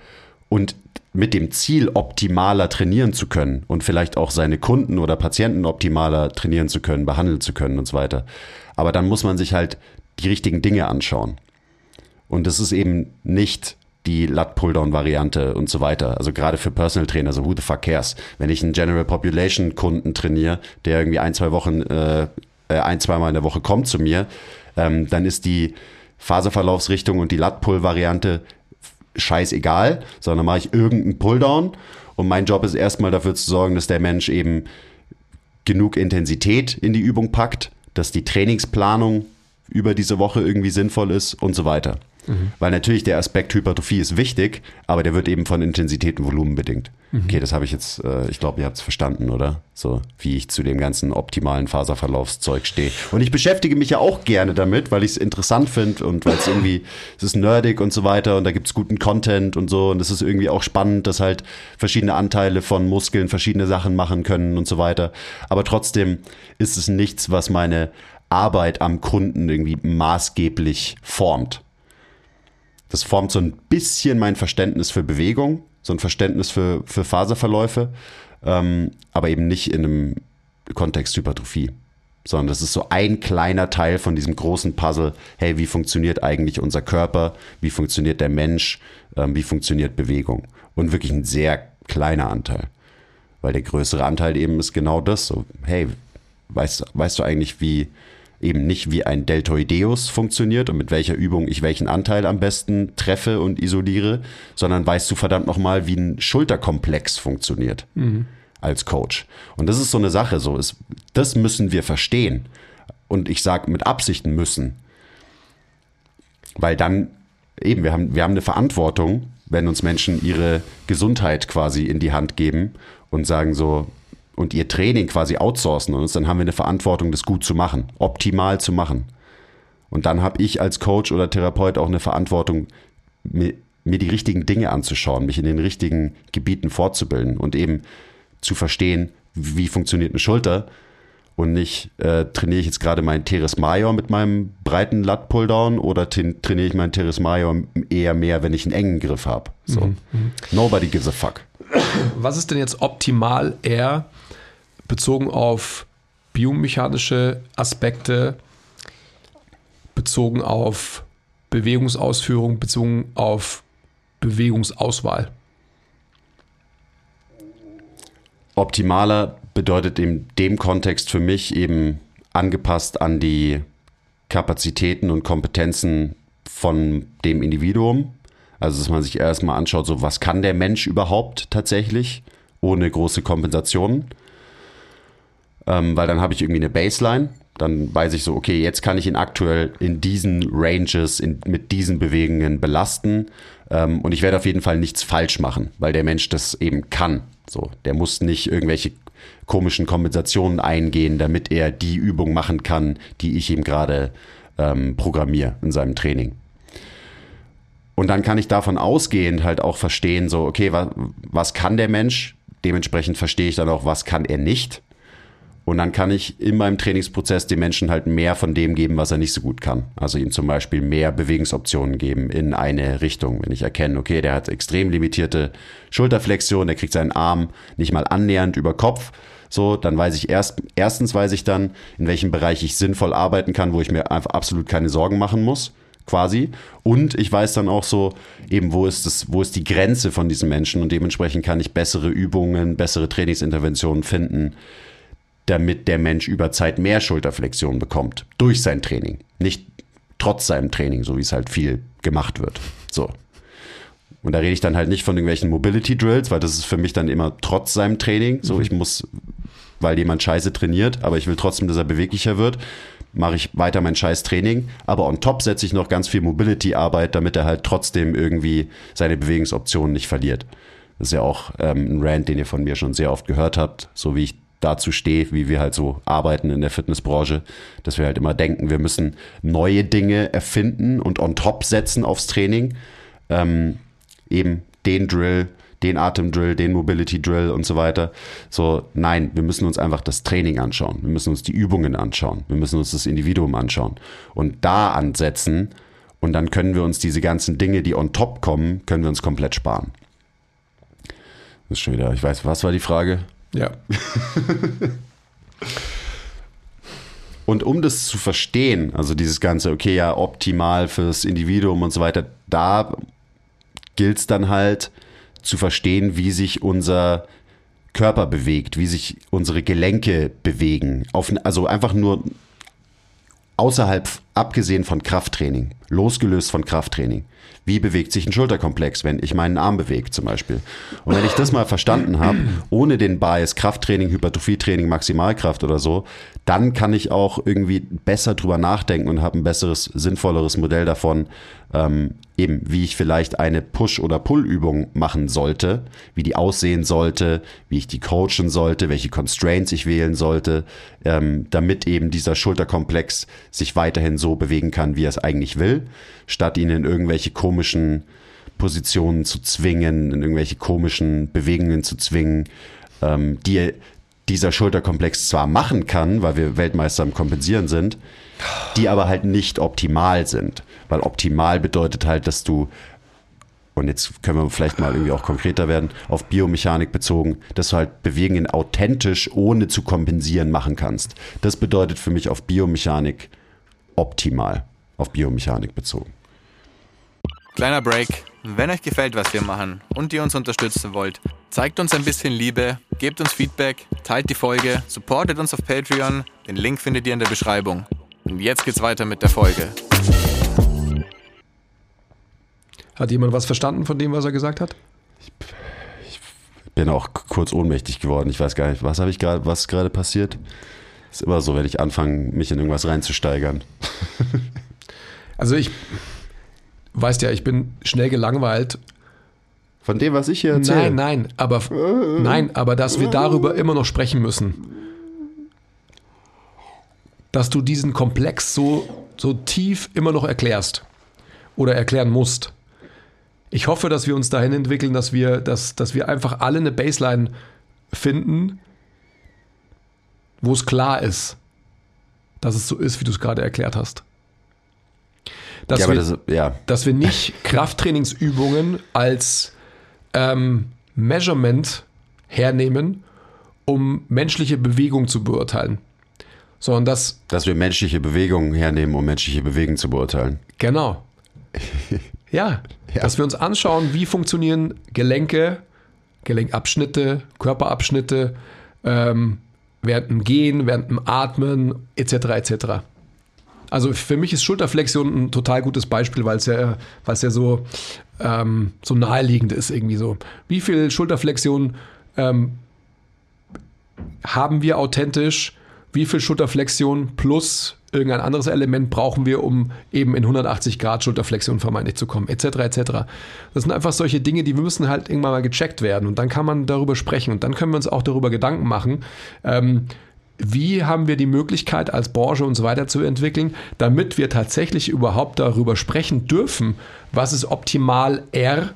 und mit dem Ziel, optimaler trainieren zu können und vielleicht auch seine Kunden oder Patienten optimaler trainieren zu können, behandeln zu können und so weiter. Aber dann muss man sich halt die richtigen Dinge anschauen. Und das ist eben nicht die Lat-Pulldown-Variante und so weiter. Also gerade für Personal Trainer, so who the fuck cares? Wenn ich einen General Population Kunden trainiere, der irgendwie ein, zwei Wochen, äh, äh, ein, zweimal in der Woche kommt zu mir, ähm, dann ist die Faserverlaufsrichtung und die Lat-Pull-Variante scheißegal, sondern mache ich irgendeinen Pulldown und mein Job ist erstmal dafür zu sorgen, dass der Mensch eben genug Intensität in die Übung packt, dass die Trainingsplanung über diese Woche irgendwie sinnvoll ist und so weiter. Weil natürlich der Aspekt Hypertrophie ist wichtig, aber der wird eben von Intensität und Volumen bedingt. Okay, das habe ich jetzt, äh, ich glaube, ihr habt es verstanden, oder? So, wie ich zu dem ganzen optimalen Faserverlaufszeug stehe. Und ich beschäftige mich ja auch gerne damit, weil ich es interessant finde und weil es irgendwie, es ist nerdig und so weiter und da gibt es guten Content und so und es ist irgendwie auch spannend, dass halt verschiedene Anteile von Muskeln verschiedene Sachen machen können und so weiter. Aber trotzdem ist es nichts, was meine Arbeit am Kunden irgendwie maßgeblich formt. Das formt so ein bisschen mein Verständnis für Bewegung, so ein Verständnis für, für Faserverläufe, ähm, aber eben nicht in einem Kontext Hypertrophie, sondern das ist so ein kleiner Teil von diesem großen Puzzle. Hey, wie funktioniert eigentlich unser Körper? Wie funktioniert der Mensch? Ähm, wie funktioniert Bewegung? Und wirklich ein sehr kleiner Anteil. Weil der größere Anteil eben ist genau das. So, hey, weißt, weißt du eigentlich, wie eben nicht wie ein Deltoideus funktioniert und mit welcher Übung ich welchen Anteil am besten treffe und isoliere, sondern weißt du verdammt nochmal, wie ein Schulterkomplex funktioniert als Coach. Und das ist so eine Sache, so ist, das müssen wir verstehen. Und ich sage mit Absichten müssen. Weil dann eben, wir haben, wir haben eine Verantwortung, wenn uns Menschen ihre Gesundheit quasi in die Hand geben und sagen so, und ihr Training quasi outsourcen uns, dann haben wir eine Verantwortung, das gut zu machen, optimal zu machen. Und dann habe ich als Coach oder Therapeut auch eine Verantwortung, mir, mir die richtigen Dinge anzuschauen, mich in den richtigen Gebieten fortzubilden und eben zu verstehen, wie funktioniert eine Schulter und nicht äh, trainiere ich jetzt gerade meinen Teres Major mit meinem breiten Lat Pulldown oder tra- trainiere ich meinen Teres Major eher mehr, wenn ich einen engen Griff habe. So. Nobody gives a fuck. Was ist denn jetzt optimal eher bezogen auf biomechanische Aspekte, bezogen auf Bewegungsausführung, bezogen auf Bewegungsauswahl? optimaler bedeutet in dem Kontext für mich eben angepasst an die Kapazitäten und Kompetenzen von dem Individuum. Also, dass man sich erstmal anschaut, so was kann der Mensch überhaupt tatsächlich, ohne große Kompensationen. Ähm, weil dann habe ich irgendwie eine Baseline. Dann weiß ich so, okay, jetzt kann ich ihn aktuell in diesen Ranges, in, mit diesen Bewegungen belasten. Ähm, und ich werde auf jeden Fall nichts falsch machen, weil der Mensch das eben kann. So, der muss nicht irgendwelche komischen Kompensationen eingehen, damit er die Übung machen kann, die ich ihm gerade ähm, programmiere in seinem Training. Und dann kann ich davon ausgehend halt auch verstehen, so, okay, was, was kann der Mensch? Dementsprechend verstehe ich dann auch, was kann er nicht. Und dann kann ich in meinem Trainingsprozess dem Menschen halt mehr von dem geben, was er nicht so gut kann. Also ihm zum Beispiel mehr Bewegungsoptionen geben in eine Richtung. Wenn ich erkenne, okay, der hat extrem limitierte Schulterflexion, der kriegt seinen Arm nicht mal annähernd über Kopf, so, dann weiß ich erst, erstens weiß ich dann, in welchem Bereich ich sinnvoll arbeiten kann, wo ich mir einfach absolut keine Sorgen machen muss, quasi. Und ich weiß dann auch so, eben, wo ist das, wo ist die Grenze von diesem Menschen und dementsprechend kann ich bessere Übungen, bessere Trainingsinterventionen finden, damit der Mensch über Zeit mehr Schulterflexion bekommt. Durch sein Training. Nicht trotz seinem Training, so wie es halt viel gemacht wird. So. Und da rede ich dann halt nicht von irgendwelchen Mobility Drills, weil das ist für mich dann immer trotz seinem Training. So, mhm. ich muss, weil jemand scheiße trainiert, aber ich will trotzdem, dass er beweglicher wird, mache ich weiter mein scheiß Training. Aber on top setze ich noch ganz viel Mobility-Arbeit, damit er halt trotzdem irgendwie seine Bewegungsoptionen nicht verliert. Das ist ja auch ähm, ein Rant, den ihr von mir schon sehr oft gehört habt, so wie ich dazu stehe, wie wir halt so arbeiten in der Fitnessbranche, dass wir halt immer denken, wir müssen neue Dinge erfinden und on top setzen aufs Training. Ähm, eben den Drill, den Atemdrill, den Mobility Drill und so weiter. So, nein, wir müssen uns einfach das Training anschauen. Wir müssen uns die Übungen anschauen. Wir müssen uns das Individuum anschauen und da ansetzen. Und dann können wir uns diese ganzen Dinge, die on top kommen, können wir uns komplett sparen. Das ist schon wieder, ich weiß, was war die Frage? Ja. (laughs) Und um das zu verstehen, also dieses ganze, okay, ja, optimal fürs Individuum und so weiter, da gilt es dann halt zu verstehen, wie sich unser Körper bewegt, wie sich unsere Gelenke bewegen. Auf, also einfach nur außerhalb, abgesehen von Krafttraining, losgelöst von Krafttraining. Wie bewegt sich ein Schulterkomplex, wenn ich meinen Arm bewege zum Beispiel? Und wenn ich das mal verstanden habe, ohne den Bias Krafttraining, Hypertrophietraining, Maximalkraft oder so, dann kann ich auch irgendwie besser drüber nachdenken und habe ein besseres, sinnvolleres Modell davon, ähm, eben wie ich vielleicht eine Push- oder Pull-Übung machen sollte, wie die aussehen sollte, wie ich die coachen sollte, welche Constraints ich wählen sollte, ähm, damit eben dieser Schulterkomplex sich weiterhin so bewegen kann, wie er es eigentlich will, statt ihn in irgendwelche komischen Positionen zu zwingen, in irgendwelche komischen Bewegungen zu zwingen, ähm, die dieser Schulterkomplex zwar machen kann, weil wir Weltmeister im Kompensieren sind, die aber halt nicht optimal sind. Weil optimal bedeutet halt, dass du, und jetzt können wir vielleicht mal irgendwie auch konkreter werden, auf Biomechanik bezogen, dass du halt Bewegungen authentisch, ohne zu kompensieren, machen kannst. Das bedeutet für mich auf Biomechanik optimal, auf Biomechanik bezogen. Kleiner Break. Wenn euch gefällt, was wir machen und ihr uns unterstützen wollt, zeigt uns ein bisschen Liebe, gebt uns Feedback, teilt die Folge, supportet uns auf Patreon. Den Link findet ihr in der Beschreibung. Und jetzt geht's weiter mit der Folge. Hat jemand was verstanden von dem, was er gesagt hat? Ich, ich bin auch kurz ohnmächtig geworden. Ich weiß gar nicht, was habe ich gerade, was gerade passiert? Ist immer so, wenn ich anfange, mich in irgendwas reinzusteigern. (laughs) also ich weißt ja, ich bin schnell gelangweilt. Von dem, was ich hier erzähle? Nein, nein, aber nein, aber dass wir darüber immer noch sprechen müssen. Dass du diesen Komplex so, so tief immer noch erklärst oder erklären musst. Ich hoffe, dass wir uns dahin entwickeln, dass wir, dass, dass wir einfach alle eine Baseline finden, wo es klar ist, dass es so ist, wie du es gerade erklärt hast. Dass, ja, wir, das, ja. dass wir nicht (laughs) Krafttrainingsübungen als ähm, Measurement hernehmen, um menschliche Bewegung zu beurteilen. Sondern dass. Dass wir menschliche Bewegungen hernehmen, um menschliche Bewegung zu beurteilen. Genau. (laughs) ja, ja, dass wir uns anschauen, wie funktionieren Gelenke Gelenkabschnitte, Körperabschnitte, ähm, während dem Gehen, während dem Atmen, etc. etc. Also für mich ist Schulterflexion ein total gutes Beispiel, weil es ja, weil es ja so, ähm, so naheliegend ist irgendwie so. Wie viel Schulterflexion ähm, haben wir authentisch? Wie viel Schulterflexion plus irgendein anderes Element brauchen wir, um eben in 180 Grad Schulterflexion vermeintlich zu kommen, etc. etc. Das sind einfach solche Dinge, die müssen halt irgendwann mal gecheckt werden und dann kann man darüber sprechen und dann können wir uns auch darüber Gedanken machen. Ähm, wie haben wir die Möglichkeit als Branche uns weiterzuentwickeln, damit wir tatsächlich überhaupt darüber sprechen dürfen, was ist optimal R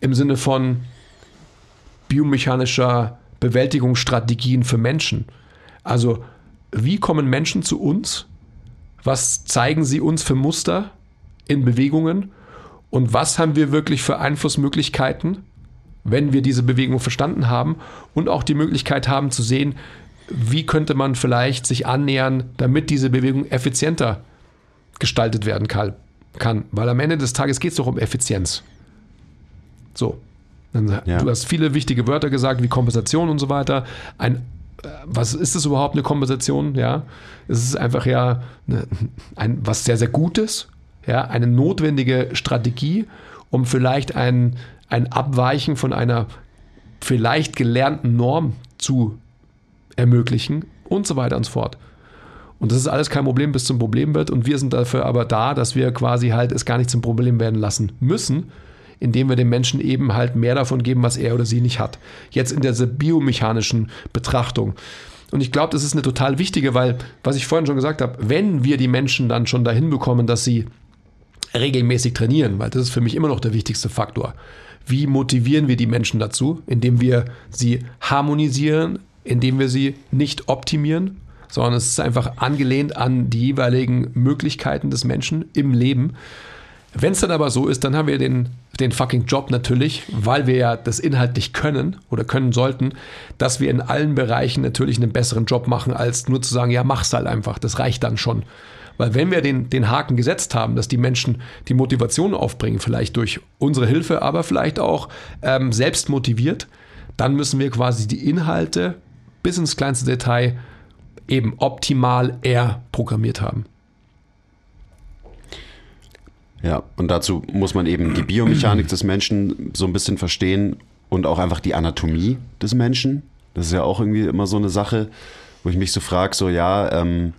im Sinne von biomechanischer Bewältigungsstrategien für Menschen. Also wie kommen Menschen zu uns? Was zeigen sie uns für Muster in Bewegungen? Und was haben wir wirklich für Einflussmöglichkeiten, wenn wir diese Bewegung verstanden haben und auch die Möglichkeit haben zu sehen, wie könnte man vielleicht sich annähern, damit diese Bewegung effizienter gestaltet werden kann. Weil am Ende des Tages geht es doch um Effizienz. So. Ja. Du hast viele wichtige Wörter gesagt, wie Kompensation und so weiter. Ein was ist das überhaupt eine Kompensation? Ja, es ist einfach ja eine, ein, was sehr, sehr Gutes, ja, eine notwendige Strategie, um vielleicht ein, ein Abweichen von einer vielleicht gelernten Norm zu ermöglichen und so weiter und so fort. Und das ist alles kein Problem, bis zum Problem wird. Und wir sind dafür aber da, dass wir quasi halt es gar nicht zum Problem werden lassen müssen, indem wir dem Menschen eben halt mehr davon geben, was er oder sie nicht hat. Jetzt in dieser biomechanischen Betrachtung. Und ich glaube, das ist eine total wichtige, weil, was ich vorhin schon gesagt habe, wenn wir die Menschen dann schon dahin bekommen, dass sie regelmäßig trainieren, weil das ist für mich immer noch der wichtigste Faktor. Wie motivieren wir die Menschen dazu? Indem wir sie harmonisieren, indem wir sie nicht optimieren, sondern es ist einfach angelehnt an die jeweiligen Möglichkeiten des Menschen im Leben. Wenn es dann aber so ist, dann haben wir den, den fucking Job natürlich, weil wir ja das inhaltlich können oder können sollten, dass wir in allen Bereichen natürlich einen besseren Job machen, als nur zu sagen, ja, mach's halt einfach, das reicht dann schon. Weil wenn wir den, den Haken gesetzt haben, dass die Menschen die Motivation aufbringen, vielleicht durch unsere Hilfe, aber vielleicht auch ähm, selbst motiviert, dann müssen wir quasi die Inhalte bis ins kleinste Detail eben optimal eher programmiert haben. Ja, und dazu muss man eben die Biomechanik des Menschen so ein bisschen verstehen und auch einfach die Anatomie des Menschen. Das ist ja auch irgendwie immer so eine Sache, wo ich mich so frage, so ja, ähm,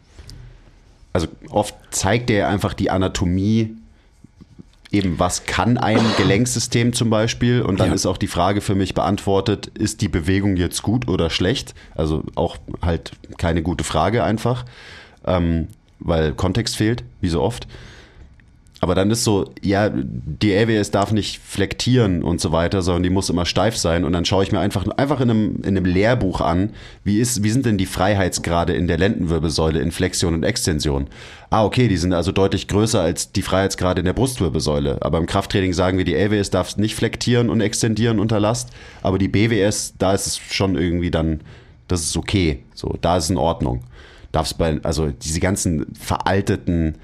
also oft zeigt er einfach die Anatomie, eben was kann ein Gelenksystem zum Beispiel und dann ja. ist auch die Frage für mich beantwortet, ist die Bewegung jetzt gut oder schlecht? Also auch halt keine gute Frage einfach, ähm, weil Kontext fehlt, wie so oft. Aber dann ist so, ja, die LWS darf nicht flektieren und so weiter, sondern die muss immer steif sein. Und dann schaue ich mir einfach, einfach in, einem, in einem Lehrbuch an, wie, ist, wie sind denn die Freiheitsgrade in der Lendenwirbelsäule in Flexion und Extension? Ah, okay, die sind also deutlich größer als die Freiheitsgrade in der Brustwirbelsäule. Aber im Krafttraining sagen wir, die LWS darf nicht flektieren und extendieren unter Last. Aber die BWS, da ist es schon irgendwie dann, das ist okay. So, da ist es in Ordnung. Darf's bei, also diese ganzen veralteten,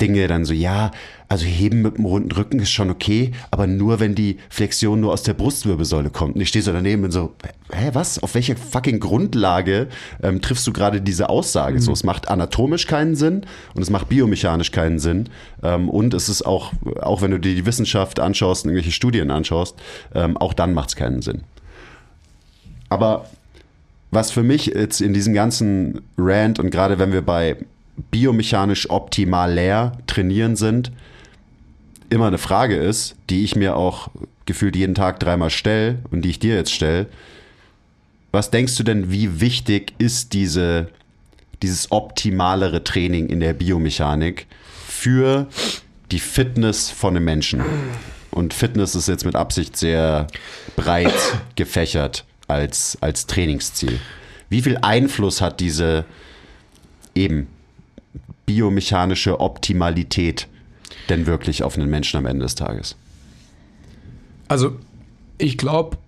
Dinge dann so, ja, also heben mit dem runden Rücken ist schon okay, aber nur wenn die Flexion nur aus der Brustwirbelsäule kommt. Und ich stehe so daneben und so, hä, was? Auf welcher fucking Grundlage ähm, triffst du gerade diese Aussage? Mhm. So, es macht anatomisch keinen Sinn und es macht biomechanisch keinen Sinn. Ähm, und es ist auch, auch wenn du dir die Wissenschaft anschaust und irgendwelche Studien anschaust, ähm, auch dann macht es keinen Sinn. Aber was für mich jetzt in diesem ganzen Rant und gerade wenn wir bei biomechanisch optimal leer trainieren sind, immer eine Frage ist, die ich mir auch gefühlt jeden Tag dreimal stelle und die ich dir jetzt stelle. Was denkst du denn, wie wichtig ist diese, dieses optimalere Training in der Biomechanik für die Fitness von einem Menschen? Und Fitness ist jetzt mit Absicht sehr breit (coughs) gefächert als, als Trainingsziel. Wie viel Einfluss hat diese eben biomechanische Optimalität denn wirklich auf einen Menschen am Ende des Tages? Also, ich glaube,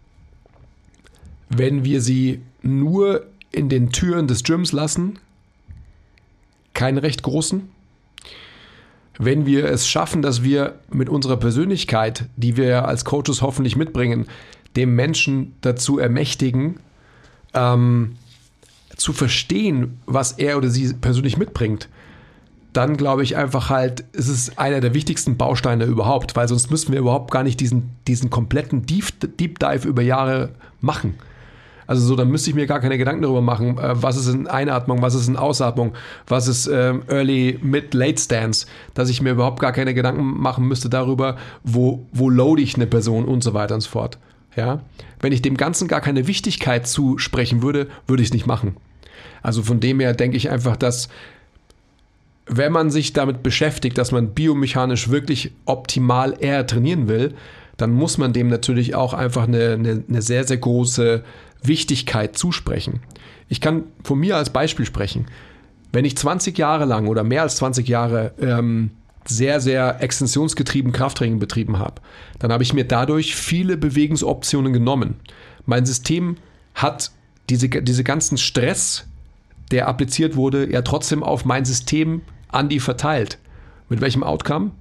wenn wir sie nur in den Türen des Gyms lassen, keinen recht großen. Wenn wir es schaffen, dass wir mit unserer Persönlichkeit, die wir als Coaches hoffentlich mitbringen, dem Menschen dazu ermächtigen, ähm, zu verstehen, was er oder sie persönlich mitbringt, dann glaube ich einfach halt, ist es einer der wichtigsten Bausteine überhaupt, weil sonst müssten wir überhaupt gar nicht diesen, diesen kompletten Deep, Deep Dive über Jahre machen. Also so, dann müsste ich mir gar keine Gedanken darüber machen, äh, was ist in Einatmung, was ist in Ausatmung, was ist ähm, Early, Mid, Late Stance, dass ich mir überhaupt gar keine Gedanken machen müsste darüber, wo, wo load ich eine Person und so weiter und so fort. Ja? Wenn ich dem Ganzen gar keine Wichtigkeit zusprechen würde, würde ich es nicht machen. Also von dem her denke ich einfach, dass wenn man sich damit beschäftigt, dass man biomechanisch wirklich optimal eher trainieren will, dann muss man dem natürlich auch einfach eine, eine, eine sehr, sehr große Wichtigkeit zusprechen. Ich kann von mir als Beispiel sprechen. Wenn ich 20 Jahre lang oder mehr als 20 Jahre ähm, sehr, sehr extensionsgetrieben Krafttraining betrieben habe, dann habe ich mir dadurch viele Bewegungsoptionen genommen. Mein System hat diese, diese ganzen Stress, der appliziert wurde, ja trotzdem auf mein System an die verteilt. Mit welchem Outcome?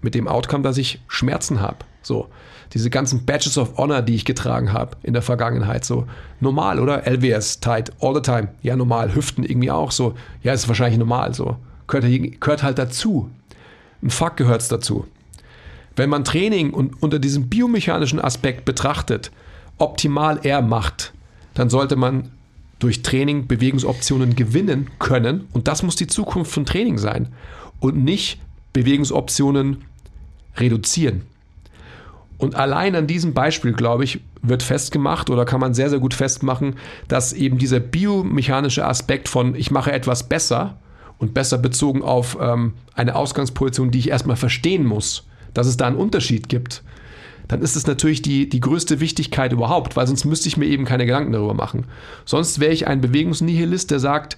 Mit dem Outcome, dass ich Schmerzen habe. So diese ganzen Badges of Honor, die ich getragen habe in der Vergangenheit, so normal, oder? LWS, tight, all the time. Ja, normal. Hüften irgendwie auch so. Ja, ist wahrscheinlich normal so. Gehört, gehört halt dazu. Ein Fuck gehört es dazu. Wenn man Training und unter diesem biomechanischen Aspekt betrachtet, optimal er macht, dann sollte man durch Training Bewegungsoptionen gewinnen können. Und das muss die Zukunft von Training sein. Und nicht Bewegungsoptionen reduzieren. Und allein an diesem Beispiel, glaube ich, wird festgemacht oder kann man sehr, sehr gut festmachen, dass eben dieser biomechanische Aspekt von ich mache etwas besser und besser bezogen auf ähm, eine Ausgangsposition, die ich erstmal verstehen muss, dass es da einen Unterschied gibt, dann ist es natürlich die, die größte Wichtigkeit überhaupt, weil sonst müsste ich mir eben keine Gedanken darüber machen. Sonst wäre ich ein Bewegungsnihilist, der sagt,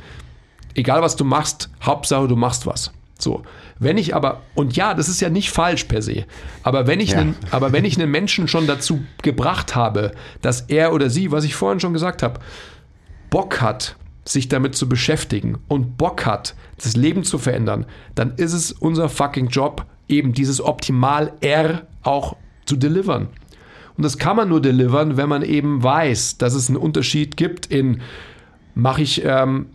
egal was du machst, Hauptsache du machst was. So. Wenn ich aber, und ja, das ist ja nicht falsch per se, aber wenn ich, ja. einen, aber wenn ich einen Menschen schon dazu gebracht habe, dass er oder sie, was ich vorhin schon gesagt habe, Bock hat, sich damit zu beschäftigen und Bock hat, das Leben zu verändern, dann ist es unser fucking Job, eben dieses Optimal R auch zu delivern. Und das kann man nur delivern, wenn man eben weiß, dass es einen Unterschied gibt in, mache ich ähm,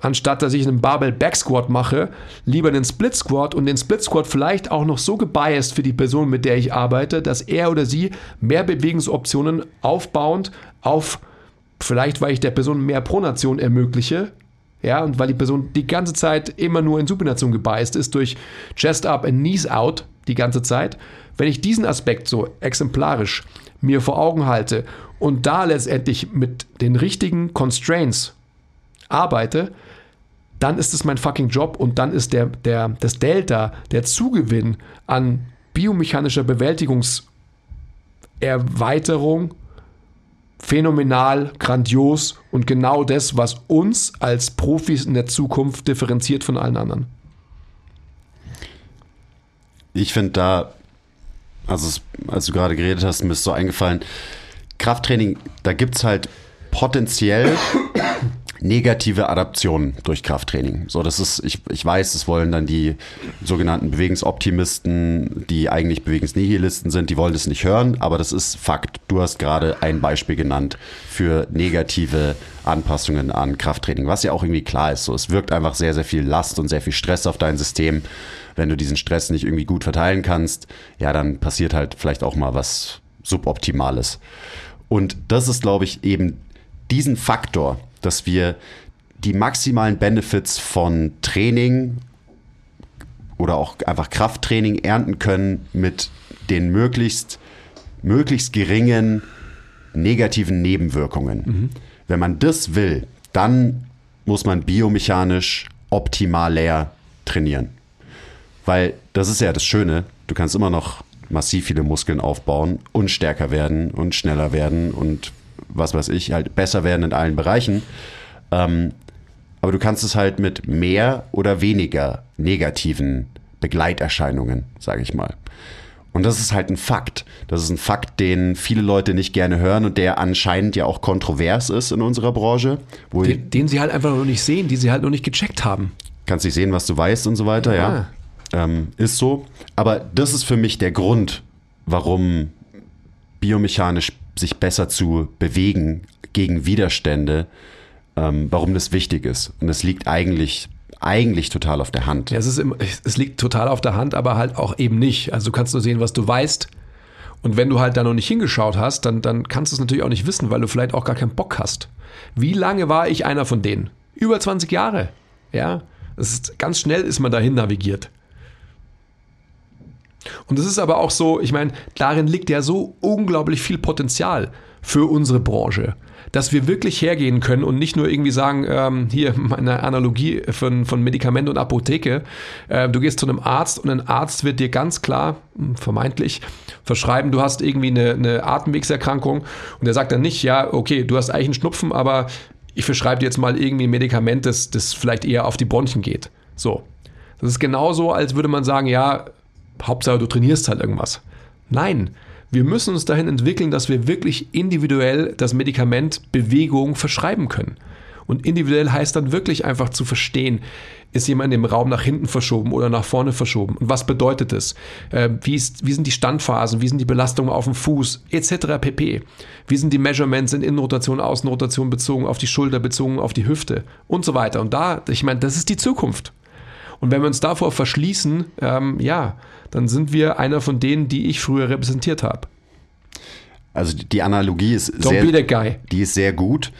anstatt dass ich einen Barbell Back Squat mache, lieber einen Split Squat und den Split Squat vielleicht auch noch so gebiased für die Person, mit der ich arbeite, dass er oder sie mehr Bewegungsoptionen aufbauend auf vielleicht, weil ich der Person mehr Pronation ermögliche, ja, und weil die Person die ganze Zeit immer nur in Supination gebiased ist durch Chest Up and Knees Out die ganze Zeit. Wenn ich diesen Aspekt so exemplarisch mir vor Augen halte und da letztendlich mit den richtigen Constraints arbeite, dann ist es mein fucking Job und dann ist der, der, das Delta, der Zugewinn an biomechanischer Bewältigungserweiterung phänomenal, grandios und genau das, was uns als Profis in der Zukunft differenziert von allen anderen. Ich finde da, also als du gerade geredet hast, mir ist so eingefallen, Krafttraining, da gibt es halt potenziell negative Adaptionen durch Krafttraining. So, das ist, ich, ich weiß, das wollen dann die sogenannten Bewegungsoptimisten, die eigentlich Bewegungsnihilisten sind, die wollen das nicht hören, aber das ist Fakt. Du hast gerade ein Beispiel genannt für negative Anpassungen an Krafttraining, was ja auch irgendwie klar ist. So, es wirkt einfach sehr, sehr viel Last und sehr viel Stress auf dein System. Wenn du diesen Stress nicht irgendwie gut verteilen kannst, ja, dann passiert halt vielleicht auch mal was Suboptimales. Und das ist, glaube ich, eben diesen Faktor, dass wir die maximalen Benefits von Training oder auch einfach Krafttraining ernten können mit den möglichst, möglichst geringen negativen Nebenwirkungen. Mhm. Wenn man das will, dann muss man biomechanisch optimal leer trainieren. Weil das ist ja das Schöne, du kannst immer noch massiv viele Muskeln aufbauen und stärker werden und schneller werden und was weiß ich, halt besser werden in allen Bereichen. Ähm, aber du kannst es halt mit mehr oder weniger negativen Begleiterscheinungen, sage ich mal. Und das ist halt ein Fakt. Das ist ein Fakt, den viele Leute nicht gerne hören und der anscheinend ja auch kontrovers ist in unserer Branche. den, den, sie halt einfach noch nicht sehen, die sie halt noch nicht gecheckt haben. Kannst nicht sehen, was du weißt und so weiter, ja. ja. Ähm, ist so. Aber das ist für mich der Grund, warum biomechanisch sich besser zu bewegen gegen Widerstände, ähm, warum das wichtig ist. Und es liegt eigentlich eigentlich total auf der Hand. Ja, es, ist im, es liegt total auf der Hand, aber halt auch eben nicht. Also du kannst nur sehen, was du weißt. Und wenn du halt da noch nicht hingeschaut hast, dann, dann kannst du es natürlich auch nicht wissen, weil du vielleicht auch gar keinen Bock hast. Wie lange war ich einer von denen? Über 20 Jahre. Ja, das ist, ganz schnell ist man dahin navigiert. Und es ist aber auch so, ich meine, darin liegt ja so unglaublich viel Potenzial für unsere Branche dass wir wirklich hergehen können und nicht nur irgendwie sagen, ähm, hier meine Analogie von, von Medikament und Apotheke, äh, du gehst zu einem Arzt und ein Arzt wird dir ganz klar, hm, vermeintlich, verschreiben, du hast irgendwie eine, eine Atemwegserkrankung und der sagt dann nicht, ja, okay, du hast eigentlich einen Schnupfen, aber ich verschreibe dir jetzt mal irgendwie ein Medikament, das, das vielleicht eher auf die Bronchien geht. So. Das ist genauso, als würde man sagen, ja, Hauptsache du trainierst halt irgendwas. Nein, wir müssen uns dahin entwickeln, dass wir wirklich individuell das Medikament Bewegung verschreiben können. Und individuell heißt dann wirklich einfach zu verstehen, ist jemand im Raum nach hinten verschoben oder nach vorne verschoben? Und was bedeutet es? Äh, wie, ist, wie sind die Standphasen? Wie sind die Belastungen auf dem Fuß? Etc. pp. Wie sind die Measurements in Innenrotation, Außenrotation bezogen auf die Schulter, bezogen auf die Hüfte und so weiter? Und da, ich meine, das ist die Zukunft. Und wenn wir uns davor verschließen, ähm, ja, dann sind wir einer von denen, die ich früher repräsentiert habe. Also die Analogie ist Don't sehr, be that guy. die ist sehr gut.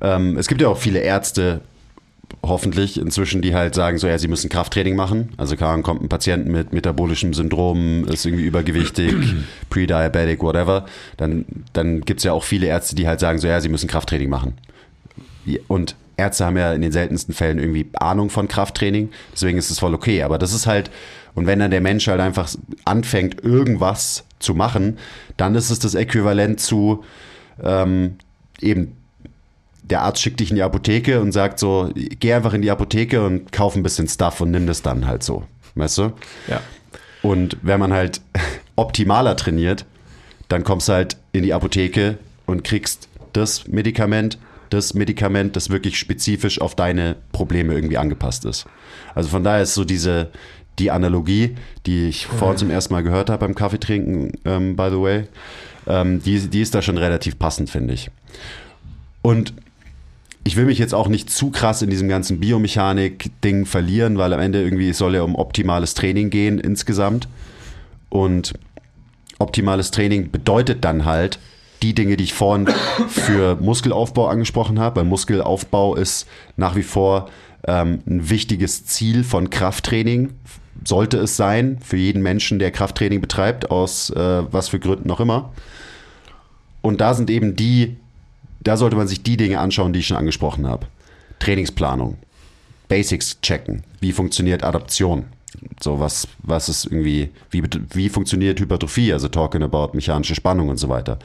Ähm, es gibt ja auch viele Ärzte, hoffentlich inzwischen, die halt sagen, so ja, sie müssen Krafttraining machen. Also klar, kommt ein Patient mit metabolischem Syndrom, ist irgendwie übergewichtig, (clears throat) pre-diabetic, whatever. Dann, dann gibt es ja auch viele Ärzte, die halt sagen, so ja, sie müssen Krafttraining machen. Und Ärzte haben ja in den seltensten Fällen irgendwie Ahnung von Krafttraining, deswegen ist es voll okay. Aber das ist halt, und wenn dann der Mensch halt einfach anfängt, irgendwas zu machen, dann ist es das Äquivalent zu ähm, eben der Arzt schickt dich in die Apotheke und sagt so, geh einfach in die Apotheke und kauf ein bisschen Stuff und nimm das dann halt so. Weißt du? Ja. Und wenn man halt (laughs) optimaler trainiert, dann kommst du halt in die Apotheke und kriegst das Medikament, das Medikament, das wirklich spezifisch auf deine Probleme irgendwie angepasst ist. Also von daher ist so diese, die Analogie, die ich vorhin zum ersten Mal gehört habe beim Kaffeetrinken, ähm, by the way, ähm, die, die ist da schon relativ passend, finde ich. Und ich will mich jetzt auch nicht zu krass in diesem ganzen Biomechanik-Ding verlieren, weil am Ende irgendwie es soll ja um optimales Training gehen insgesamt. Und optimales Training bedeutet dann halt die Dinge, die ich vorhin für Muskelaufbau angesprochen habe, weil Muskelaufbau ist nach wie vor ähm, ein wichtiges Ziel von Krafttraining. Sollte es sein, für jeden Menschen, der Krafttraining betreibt, aus äh, was für Gründen auch immer. Und da sind eben die, da sollte man sich die Dinge anschauen, die ich schon angesprochen habe. Trainingsplanung, Basics checken, wie funktioniert Adaption, so was, was ist irgendwie, wie, wie funktioniert Hypertrophie, also talking about mechanische Spannung und so weiter.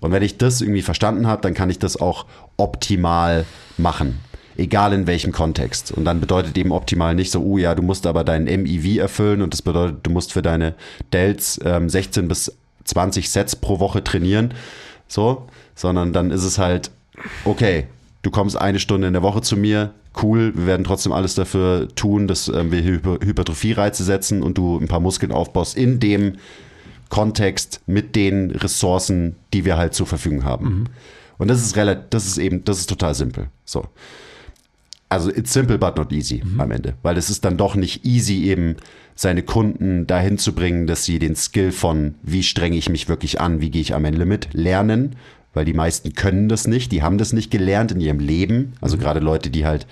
Und wenn ich das irgendwie verstanden habe, dann kann ich das auch optimal machen. Egal in welchem Kontext. Und dann bedeutet eben optimal nicht so, oh ja, du musst aber deinen MIV erfüllen und das bedeutet, du musst für deine Delts ähm, 16 bis 20 Sets pro Woche trainieren. So, sondern dann ist es halt, okay, du kommst eine Stunde in der Woche zu mir, cool, wir werden trotzdem alles dafür tun, dass ähm, wir Hyper Hypertrophie-Reize setzen und du ein paar Muskeln aufbaust in dem Kontext mit den Ressourcen, die wir halt zur Verfügung haben. Mhm. Und das ist relativ, das ist eben, das ist total simpel. So. Also it's simple but not easy mhm. am Ende, weil es ist dann doch nicht easy eben seine Kunden dahin zu bringen, dass sie den Skill von wie strenge ich mich wirklich an, wie gehe ich an mein Limit lernen, weil die meisten können das nicht, die haben das nicht gelernt in ihrem Leben, also mhm. gerade Leute, die halt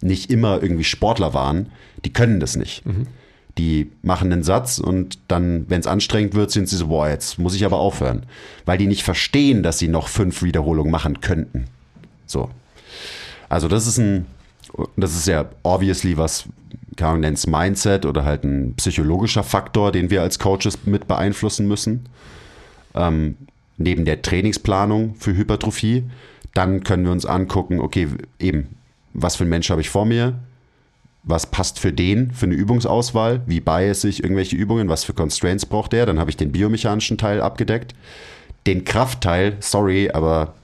nicht immer irgendwie Sportler waren, die können das nicht. Mhm. Die machen einen Satz und dann, wenn es anstrengend wird, sind sie so, boah, jetzt muss ich aber aufhören. Weil die nicht verstehen, dass sie noch fünf Wiederholungen machen könnten. So. Also das ist ein, das ist ja obviously was, man nennt Mindset oder halt ein psychologischer Faktor, den wir als Coaches mit beeinflussen müssen. Ähm, neben der Trainingsplanung für Hypertrophie. Dann können wir uns angucken, okay, eben, was für ein Mensch habe ich vor mir? Was passt für den, für eine Übungsauswahl, wie bias ich irgendwelche Übungen, was für Constraints braucht der, dann habe ich den biomechanischen Teil abgedeckt. Den Kraftteil, sorry, aber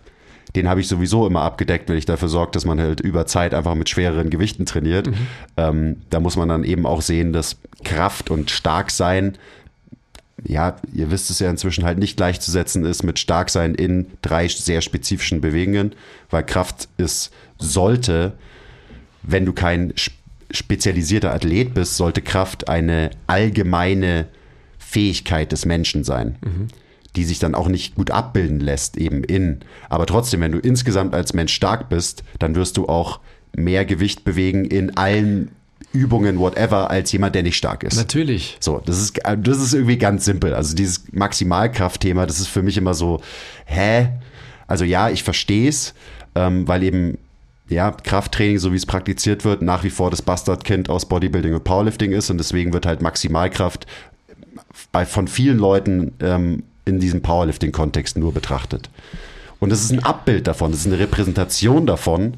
den habe ich sowieso immer abgedeckt, weil ich dafür sorge, dass man halt über Zeit einfach mit schwereren Gewichten trainiert. Mhm. Ähm, da muss man dann eben auch sehen, dass Kraft und Starksein ja, ihr wisst es ja inzwischen halt nicht gleichzusetzen ist mit Starksein in drei sehr spezifischen Bewegungen, weil Kraft ist, sollte, wenn du kein spezialisierter Athlet bist, sollte Kraft eine allgemeine Fähigkeit des Menschen sein, mhm. die sich dann auch nicht gut abbilden lässt, eben in. Aber trotzdem, wenn du insgesamt als Mensch stark bist, dann wirst du auch mehr Gewicht bewegen in allen Übungen, whatever, als jemand, der nicht stark ist. Natürlich. So, das ist, das ist irgendwie ganz simpel. Also dieses Maximalkraftthema, das ist für mich immer so, hä? Also ja, ich verstehe es, ähm, weil eben ja, Krafttraining, so wie es praktiziert wird, nach wie vor das Bastardkind aus Bodybuilding und Powerlifting ist und deswegen wird halt Maximalkraft bei, von vielen Leuten ähm, in diesem Powerlifting-Kontext nur betrachtet. Und das ist ein Abbild davon, das ist eine Repräsentation davon,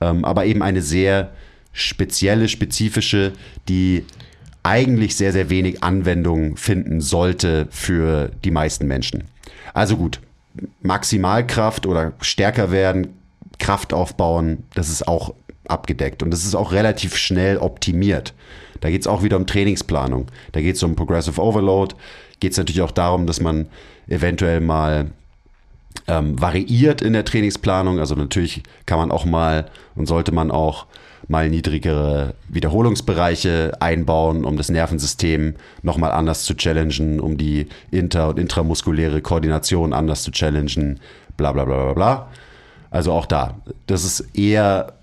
ähm, aber eben eine sehr spezielle, spezifische, die eigentlich sehr, sehr wenig Anwendung finden sollte für die meisten Menschen. Also gut, Maximalkraft oder stärker werden, Kraft aufbauen, das ist auch abgedeckt und das ist auch relativ schnell optimiert. Da geht es auch wieder um Trainingsplanung. Da geht es um Progressive Overload. Geht es natürlich auch darum, dass man eventuell mal ähm, variiert in der Trainingsplanung. Also natürlich kann man auch mal und sollte man auch mal niedrigere Wiederholungsbereiche einbauen, um das Nervensystem nochmal anders zu challengen, um die inter- und intramuskuläre Koordination anders zu challengen, bla bla bla bla bla. Also auch da, das ist eher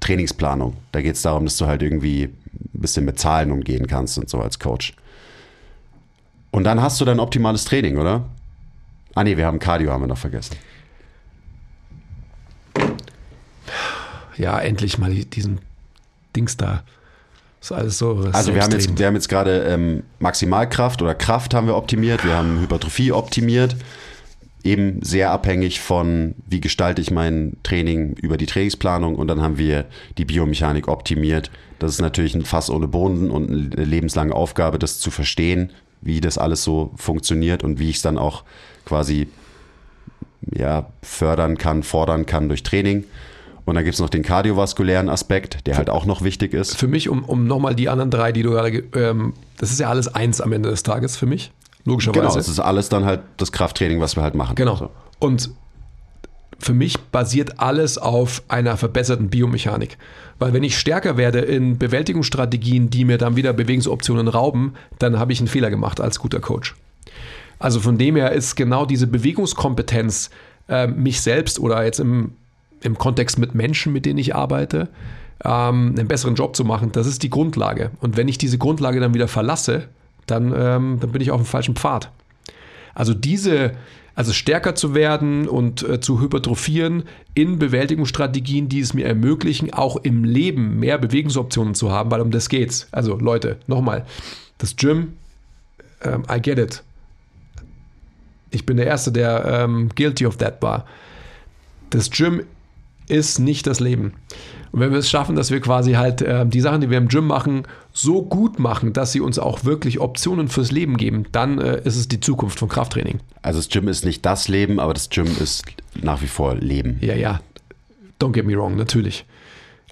Trainingsplanung. Da geht es darum, dass du halt irgendwie ein bisschen mit Zahlen umgehen kannst und so als Coach. Und dann hast du dein optimales Training, oder? Ah nee, wir haben Cardio, haben wir noch vergessen. ja, endlich mal diesen Dings da. Das ist alles so. Also wir haben, jetzt, wir haben jetzt gerade ähm, Maximalkraft oder Kraft haben wir optimiert, wir haben Hypertrophie optimiert. Eben sehr abhängig von, wie gestalte ich mein Training über die Trainingsplanung und dann haben wir die Biomechanik optimiert. Das ist natürlich ein Fass ohne Boden und eine lebenslange Aufgabe, das zu verstehen, wie das alles so funktioniert und wie ich es dann auch quasi ja, fördern kann, fordern kann durch Training. Und dann gibt es noch den kardiovaskulären Aspekt, der halt auch noch wichtig ist. Für mich, um, um nochmal die anderen drei, die du gerade, ähm, das ist ja alles eins am Ende des Tages für mich, logischerweise. Genau, es ist alles dann halt das Krafttraining, was wir halt machen. Genau. So. Und für mich basiert alles auf einer verbesserten Biomechanik. Weil wenn ich stärker werde in Bewältigungsstrategien, die mir dann wieder Bewegungsoptionen rauben, dann habe ich einen Fehler gemacht als guter Coach. Also von dem her ist genau diese Bewegungskompetenz, äh, mich selbst oder jetzt im im Kontext mit Menschen, mit denen ich arbeite, ähm, einen besseren Job zu machen. Das ist die Grundlage. Und wenn ich diese Grundlage dann wieder verlasse, dann, ähm, dann bin ich auf dem falschen Pfad. Also diese, also stärker zu werden und äh, zu hypertrophieren in Bewältigungsstrategien, die es mir ermöglichen, auch im Leben mehr Bewegungsoptionen zu haben, weil um das geht's. Also Leute, nochmal, das Gym, ähm, I get it. Ich bin der Erste, der ähm, guilty of that war. Das Gym ist nicht das Leben. Und wenn wir es schaffen, dass wir quasi halt äh, die Sachen, die wir im Gym machen, so gut machen, dass sie uns auch wirklich Optionen fürs Leben geben, dann äh, ist es die Zukunft von Krafttraining. Also das Gym ist nicht das Leben, aber das Gym ist nach wie vor Leben. Ja, ja. Don't get me wrong, natürlich.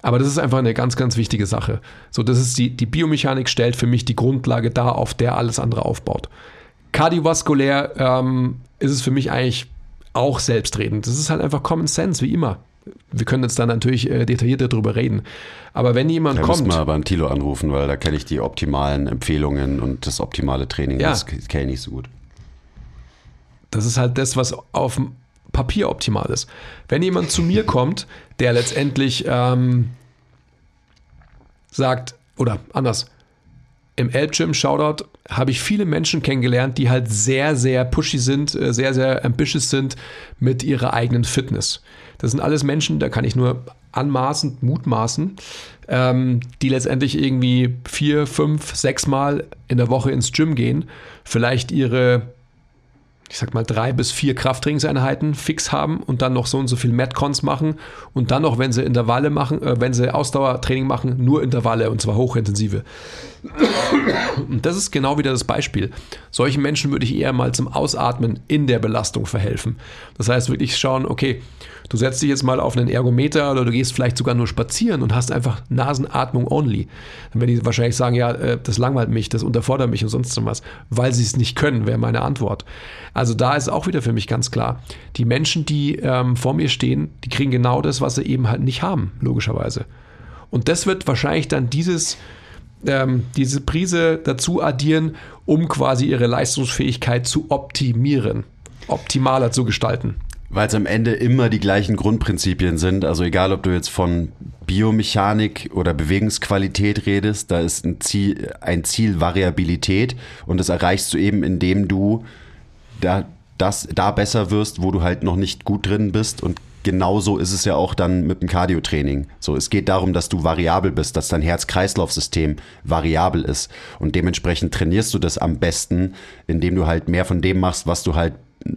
Aber das ist einfach eine ganz, ganz wichtige Sache. So, das ist die, die Biomechanik stellt für mich die Grundlage dar, auf der alles andere aufbaut. Kardiovaskulär ähm, ist es für mich eigentlich auch selbstredend. Das ist halt einfach Common Sense, wie immer wir können jetzt dann natürlich äh, detaillierter darüber reden. Aber wenn jemand da kommt. mal beim Tilo anrufen, weil da kenne ich die optimalen Empfehlungen und das optimale Training. Ja. Das kenne ich nicht so gut. Das ist halt das, was auf dem Papier optimal ist. Wenn jemand zu mir kommt, der letztendlich ähm, sagt, oder anders, im Elbgym, Shoutout, habe ich viele Menschen kennengelernt, die halt sehr, sehr pushy sind, äh, sehr, sehr ambitious sind mit ihrer eigenen Fitness. Das sind alles Menschen, da kann ich nur anmaßend, mutmaßen, ähm, die letztendlich irgendwie vier, fünf, sechs Mal in der Woche ins Gym gehen, vielleicht ihre, ich sag mal, drei bis vier Krafttrainingseinheiten fix haben und dann noch so und so viel Metcons machen und dann noch, wenn sie Intervalle machen, äh, wenn sie Ausdauertraining machen, nur Intervalle und zwar hochintensive. Und das ist genau wieder das Beispiel. Solchen Menschen würde ich eher mal zum Ausatmen in der Belastung verhelfen. Das heißt, wirklich schauen, okay, du setzt dich jetzt mal auf einen Ergometer oder du gehst vielleicht sogar nur spazieren und hast einfach Nasenatmung only. Dann werden die wahrscheinlich sagen, ja, äh, das langweilt mich, das unterfordert mich und sonst was, weil sie es nicht können, wäre meine Antwort. Also da ist auch wieder für mich ganz klar, die Menschen, die ähm, vor mir stehen, die kriegen genau das, was sie eben halt nicht haben, logischerweise. Und das wird wahrscheinlich dann dieses ähm, diese Prise dazu addieren, um quasi ihre Leistungsfähigkeit zu optimieren, optimaler zu gestalten. Weil es am Ende immer die gleichen Grundprinzipien sind. Also egal, ob du jetzt von Biomechanik oder Bewegungsqualität redest, da ist ein Ziel, ein Ziel Variabilität und das erreichst du eben, indem du da, das, da besser wirst, wo du halt noch nicht gut drin bist und genauso ist es ja auch dann mit dem Cardio-Training. So, es geht darum, dass du variabel bist, dass dein Herz-Kreislauf-System variabel ist. Und dementsprechend trainierst du das am besten, indem du halt mehr von dem machst, was du halt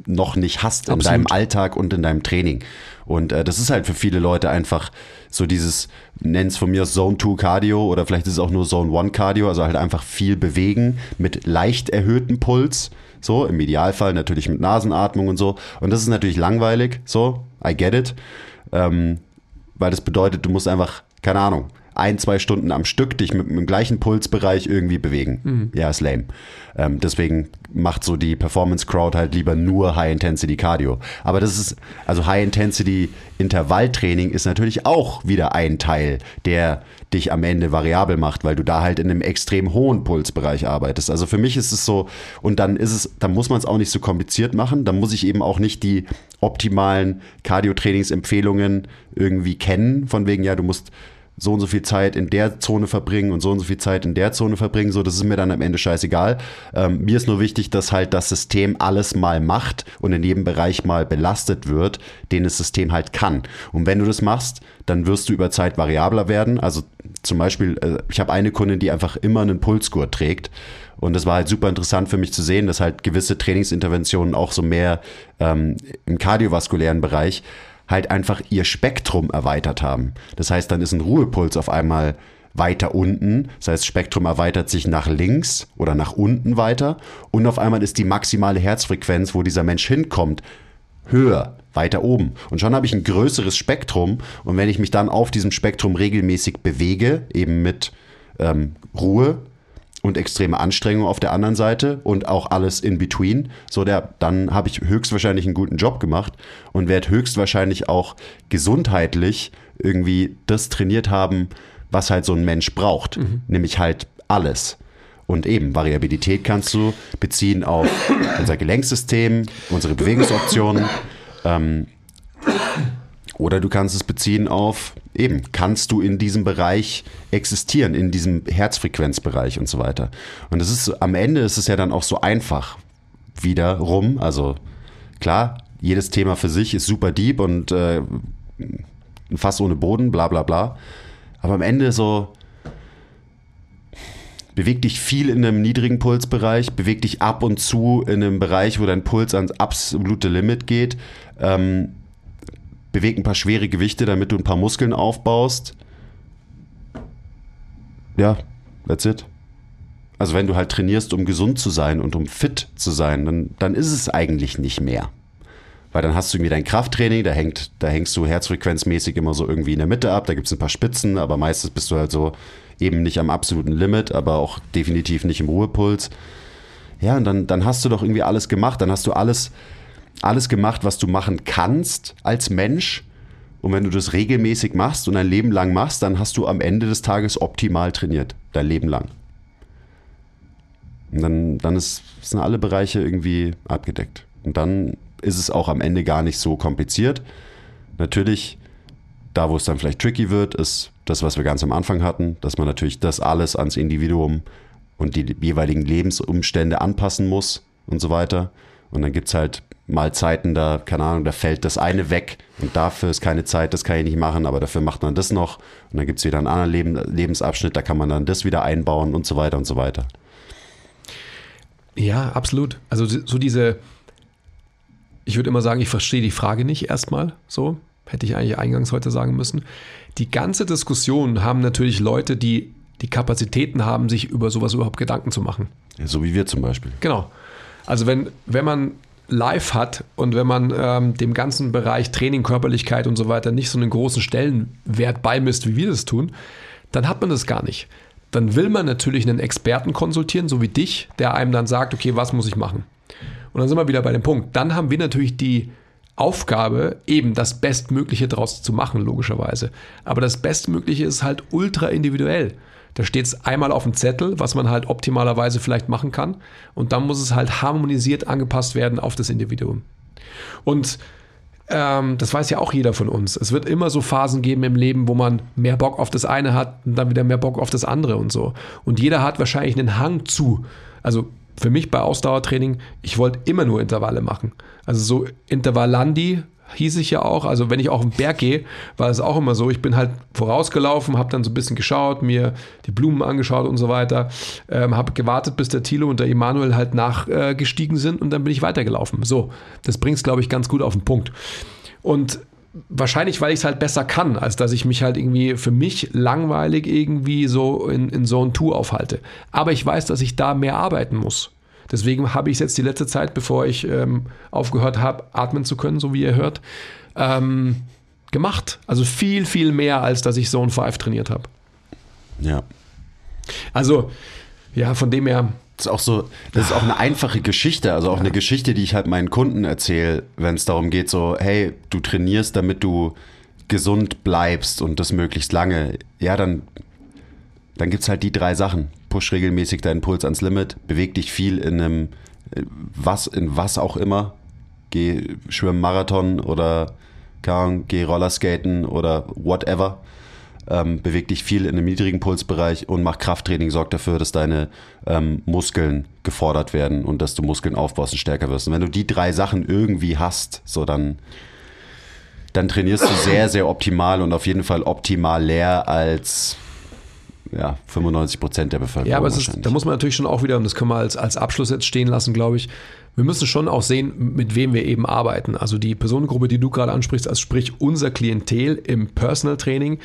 noch nicht hast in deinem Alltag und in deinem Training. Und äh, das ist halt für viele Leute einfach so dieses, nenn's von mir Zone 2 Cardio oder vielleicht ist es auch nur Zone 1 Cardio, also halt einfach viel bewegen mit leicht erhöhtem Puls. So, im Idealfall natürlich mit Nasenatmung und so. Und das ist natürlich langweilig, so, I get it. Ähm, weil das bedeutet, du musst einfach, keine Ahnung, ein, zwei Stunden am Stück dich mit, mit dem gleichen Pulsbereich irgendwie bewegen. Mhm. Ja, ist lame. Ähm, deswegen macht so die Performance-Crowd halt lieber nur High-Intensity-Cardio. Aber das ist, also High-Intensity-Intervalltraining ist natürlich auch wieder ein Teil, der dich am Ende variabel macht, weil du da halt in einem extrem hohen Pulsbereich arbeitest. Also für mich ist es so, und dann ist es, dann muss man es auch nicht so kompliziert machen, dann muss ich eben auch nicht die optimalen Cardio-Trainingsempfehlungen irgendwie kennen, von wegen, ja, du musst so und so viel Zeit in der Zone verbringen und so und so viel Zeit in der Zone verbringen. So, das ist mir dann am Ende scheißegal. Ähm, mir ist nur wichtig, dass halt das System alles mal macht und in jedem Bereich mal belastet wird, den das System halt kann. Und wenn du das machst, dann wirst du über Zeit variabler werden. Also zum Beispiel, äh, ich habe eine Kundin, die einfach immer einen Pulsgurt trägt. Und das war halt super interessant für mich zu sehen, dass halt gewisse Trainingsinterventionen auch so mehr ähm, im kardiovaskulären Bereich halt einfach ihr Spektrum erweitert haben. Das heißt, dann ist ein Ruhepuls auf einmal weiter unten. Das heißt, Spektrum erweitert sich nach links oder nach unten weiter. Und auf einmal ist die maximale Herzfrequenz, wo dieser Mensch hinkommt, höher, weiter oben. Und schon habe ich ein größeres Spektrum. Und wenn ich mich dann auf diesem Spektrum regelmäßig bewege, eben mit ähm, Ruhe, und extreme Anstrengung auf der anderen Seite und auch alles in between. So der, dann habe ich höchstwahrscheinlich einen guten Job gemacht und werde höchstwahrscheinlich auch gesundheitlich irgendwie das trainiert haben, was halt so ein Mensch braucht, mhm. nämlich halt alles. Und eben, Variabilität kannst du beziehen auf unser Gelenksystem, unsere Bewegungsoptionen. Ähm, oder du kannst es beziehen auf, eben, kannst du in diesem Bereich existieren, in diesem Herzfrequenzbereich und so weiter. Und das ist, am Ende ist es ja dann auch so einfach wiederum. Also klar, jedes Thema für sich ist super deep und äh, fast ohne Boden, bla bla bla. Aber am Ende so, beweg dich viel in einem niedrigen Pulsbereich, beweg dich ab und zu in einem Bereich, wo dein Puls ans absolute Limit geht. Ähm, beweg ein paar schwere Gewichte, damit du ein paar Muskeln aufbaust. Ja, that's it. Also wenn du halt trainierst, um gesund zu sein und um fit zu sein, dann, dann ist es eigentlich nicht mehr. Weil dann hast du irgendwie dein Krafttraining, da, hängt, da hängst du herzfrequenzmäßig immer so irgendwie in der Mitte ab, da gibt es ein paar Spitzen, aber meistens bist du halt so eben nicht am absoluten Limit, aber auch definitiv nicht im Ruhepuls. Ja, und dann, dann hast du doch irgendwie alles gemacht, dann hast du alles, alles gemacht, was du machen kannst als Mensch. Und wenn du das regelmäßig machst und ein Leben lang machst, dann hast du am Ende des Tages optimal trainiert, dein Leben lang. Und dann, dann ist, sind alle Bereiche irgendwie abgedeckt. Und dann ist es auch am Ende gar nicht so kompliziert. Natürlich, da wo es dann vielleicht tricky wird, ist das, was wir ganz am Anfang hatten, dass man natürlich das alles ans Individuum und die jeweiligen Lebensumstände anpassen muss und so weiter. Und dann gibt es halt mal Zeiten, da, keine Ahnung, da fällt das eine weg und dafür ist keine Zeit, das kann ich nicht machen, aber dafür macht man das noch und dann gibt es wieder einen anderen Leben, Lebensabschnitt, da kann man dann das wieder einbauen und so weiter und so weiter. Ja, absolut. Also so diese, ich würde immer sagen, ich verstehe die Frage nicht erstmal so, hätte ich eigentlich eingangs heute sagen müssen. Die ganze Diskussion haben natürlich Leute, die die Kapazitäten haben, sich über sowas überhaupt Gedanken zu machen. Ja, so wie wir zum Beispiel. Genau. Also wenn, wenn man live hat und wenn man ähm, dem ganzen Bereich Training, Körperlichkeit und so weiter nicht so einen großen Stellenwert beimisst, wie wir das tun, dann hat man das gar nicht. Dann will man natürlich einen Experten konsultieren, so wie dich, der einem dann sagt, okay, was muss ich machen? Und dann sind wir wieder bei dem Punkt. Dann haben wir natürlich die Aufgabe, eben das Bestmögliche daraus zu machen, logischerweise. Aber das Bestmögliche ist halt ultra individuell. Da steht es einmal auf dem Zettel, was man halt optimalerweise vielleicht machen kann. Und dann muss es halt harmonisiert angepasst werden auf das Individuum. Und ähm, das weiß ja auch jeder von uns. Es wird immer so Phasen geben im Leben, wo man mehr Bock auf das eine hat und dann wieder mehr Bock auf das andere und so. Und jeder hat wahrscheinlich einen Hang zu. Also für mich bei Ausdauertraining, ich wollte immer nur Intervalle machen. Also so Intervallandi hieß ich ja auch. Also wenn ich auf den Berg gehe, war es auch immer so. Ich bin halt vorausgelaufen, habe dann so ein bisschen geschaut, mir die Blumen angeschaut und so weiter. Ähm, habe gewartet, bis der Thilo und der Emanuel halt nachgestiegen äh, sind und dann bin ich weitergelaufen. So, das bringt es, glaube ich, ganz gut auf den Punkt. Und wahrscheinlich, weil ich es halt besser kann, als dass ich mich halt irgendwie für mich langweilig irgendwie so in, in so ein Tour aufhalte. Aber ich weiß, dass ich da mehr arbeiten muss. Deswegen habe ich es jetzt die letzte Zeit, bevor ich ähm, aufgehört habe, atmen zu können, so wie ihr hört, ähm, gemacht. Also viel, viel mehr, als dass ich Zone 5 trainiert habe. Ja. Also, ja, von dem her. Das ist auch so, das ist auch eine einfache Geschichte, also auch ja. eine Geschichte, die ich halt meinen Kunden erzähle, wenn es darum geht, so, hey, du trainierst, damit du gesund bleibst und das möglichst lange. Ja, dann, dann gibt es halt die drei Sachen push regelmäßig deinen Puls ans Limit, beweg dich viel in einem, was, in was auch immer. Geh schwimmen Marathon oder geh Rollerskaten oder whatever. Ähm, beweg dich viel in einem niedrigen Pulsbereich und mach Krafttraining, sorg dafür, dass deine ähm, Muskeln gefordert werden und dass du Muskeln aufbaust und stärker wirst. Und wenn du die drei Sachen irgendwie hast, so dann, dann trainierst du sehr, sehr optimal und auf jeden Fall optimal leer als ja, 95 Prozent der Bevölkerung. Ja, aber ist, da muss man natürlich schon auch wieder, und das können wir als, als Abschluss jetzt stehen lassen, glaube ich, wir müssen schon auch sehen, mit wem wir eben arbeiten. Also die Personengruppe, die du gerade ansprichst, also sprich unser Klientel im Personal Training,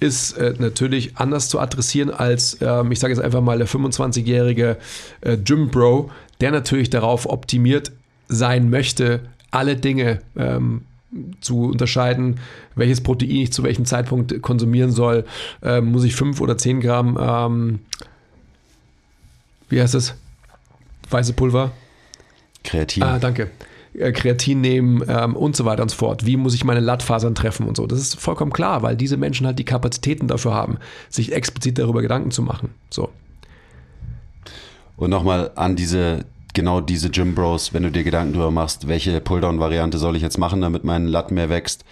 ist äh, natürlich anders zu adressieren als, ähm, ich sage jetzt einfach mal, der 25-jährige äh, Gym Bro, der natürlich darauf optimiert sein möchte, alle Dinge ähm, zu unterscheiden, welches Protein ich zu welchem Zeitpunkt konsumieren soll. Ähm, muss ich 5 oder 10 Gramm, ähm, wie heißt es? Weiße Pulver? Kreatin. Ah, danke. Äh, Kreatin nehmen ähm, und so weiter und so fort. Wie muss ich meine Lattfasern treffen und so. Das ist vollkommen klar, weil diese Menschen halt die Kapazitäten dafür haben, sich explizit darüber Gedanken zu machen. So. Und nochmal an diese genau diese Gym Bros, wenn du dir Gedanken darüber machst, welche Pulldown-Variante soll ich jetzt machen, damit mein Latt mehr wächst,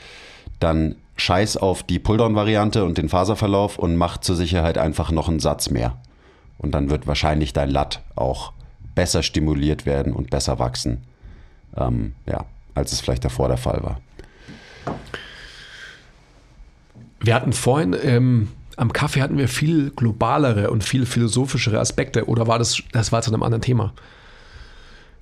dann scheiß auf die Pulldown-Variante und den Faserverlauf und mach zur Sicherheit einfach noch einen Satz mehr. Und dann wird wahrscheinlich dein Latt auch besser stimuliert werden und besser wachsen, ähm, ja, als es vielleicht davor der Fall war. Wir hatten vorhin ähm, am Kaffee hatten wir viel globalere und viel philosophischere Aspekte oder war das, das war zu einem anderen Thema?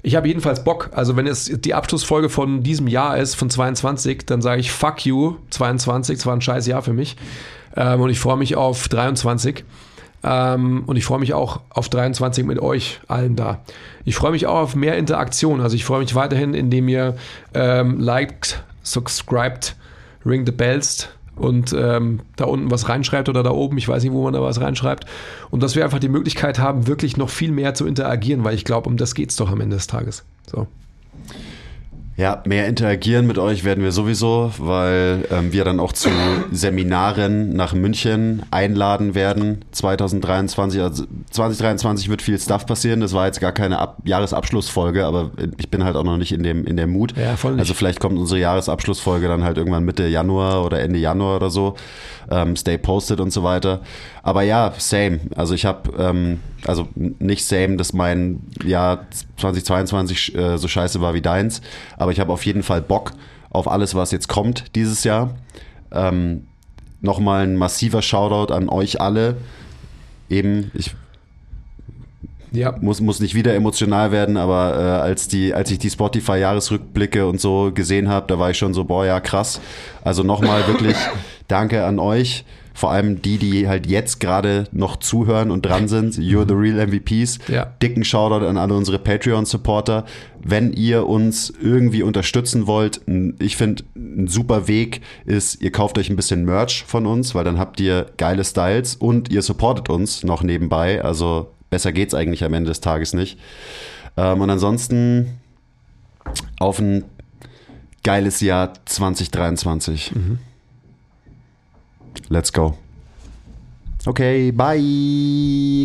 Ich habe jedenfalls Bock. Also, wenn es die Abschlussfolge von diesem Jahr ist, von 22, dann sage ich fuck you, 22. Es war ein scheiß Jahr für mich. Ähm, und ich freue mich auf 23. Ähm, und ich freue mich auch auf 23 mit euch allen da. Ich freue mich auch auf mehr Interaktion. Also, ich freue mich weiterhin, indem ihr ähm, liked, subscribed, ring the bells und ähm, da unten was reinschreibt oder da oben, ich weiß nicht, wo man da was reinschreibt. Und dass wir einfach die Möglichkeit haben, wirklich noch viel mehr zu interagieren, weil ich glaube, um das geht es doch am Ende des Tages. So. Ja, mehr interagieren mit euch werden wir sowieso, weil ähm, wir dann auch zu Seminaren nach München einladen werden 2023. Also 2023 wird viel Stuff passieren. Das war jetzt gar keine Ab Jahresabschlussfolge, aber ich bin halt auch noch nicht in dem, in dem Mut. Ja, voll nicht. Also vielleicht kommt unsere Jahresabschlussfolge dann halt irgendwann Mitte Januar oder Ende Januar oder so. Ähm, stay posted und so weiter. Aber ja, same. Also ich habe, ähm, also nicht same, dass mein Jahr 2022 äh, so scheiße war wie deins, aber ich habe auf jeden Fall Bock auf alles, was jetzt kommt dieses Jahr. Ähm, Nochmal ein massiver Shoutout an euch alle. Eben, ich ja. muss, muss nicht wieder emotional werden, aber äh, als, die, als ich die Spotify-Jahresrückblicke und so gesehen habe, da war ich schon so, boah, ja, krass. Also nochmal wirklich (laughs) danke an euch Vor allem die, die halt jetzt gerade noch zuhören und dran sind. You're the real MVPs. Ja. Dicken Shoutout an alle unsere Patreon-Supporter. Wenn ihr uns irgendwie unterstützen wollt, ich finde, ein super Weg ist, ihr kauft euch ein bisschen Merch von uns, weil dann habt ihr geile Styles und ihr supportet uns noch nebenbei. Also besser geht's eigentlich am Ende des Tages nicht. Ähm, und ansonsten auf ein geiles Jahr 2023. Let's go. Okay, bye.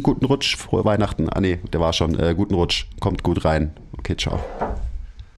Guten Rutsch. Frohe Weihnachten. Ah, nee, der war schon. Äh, guten Rutsch. Kommt gut rein. Okay, ciao.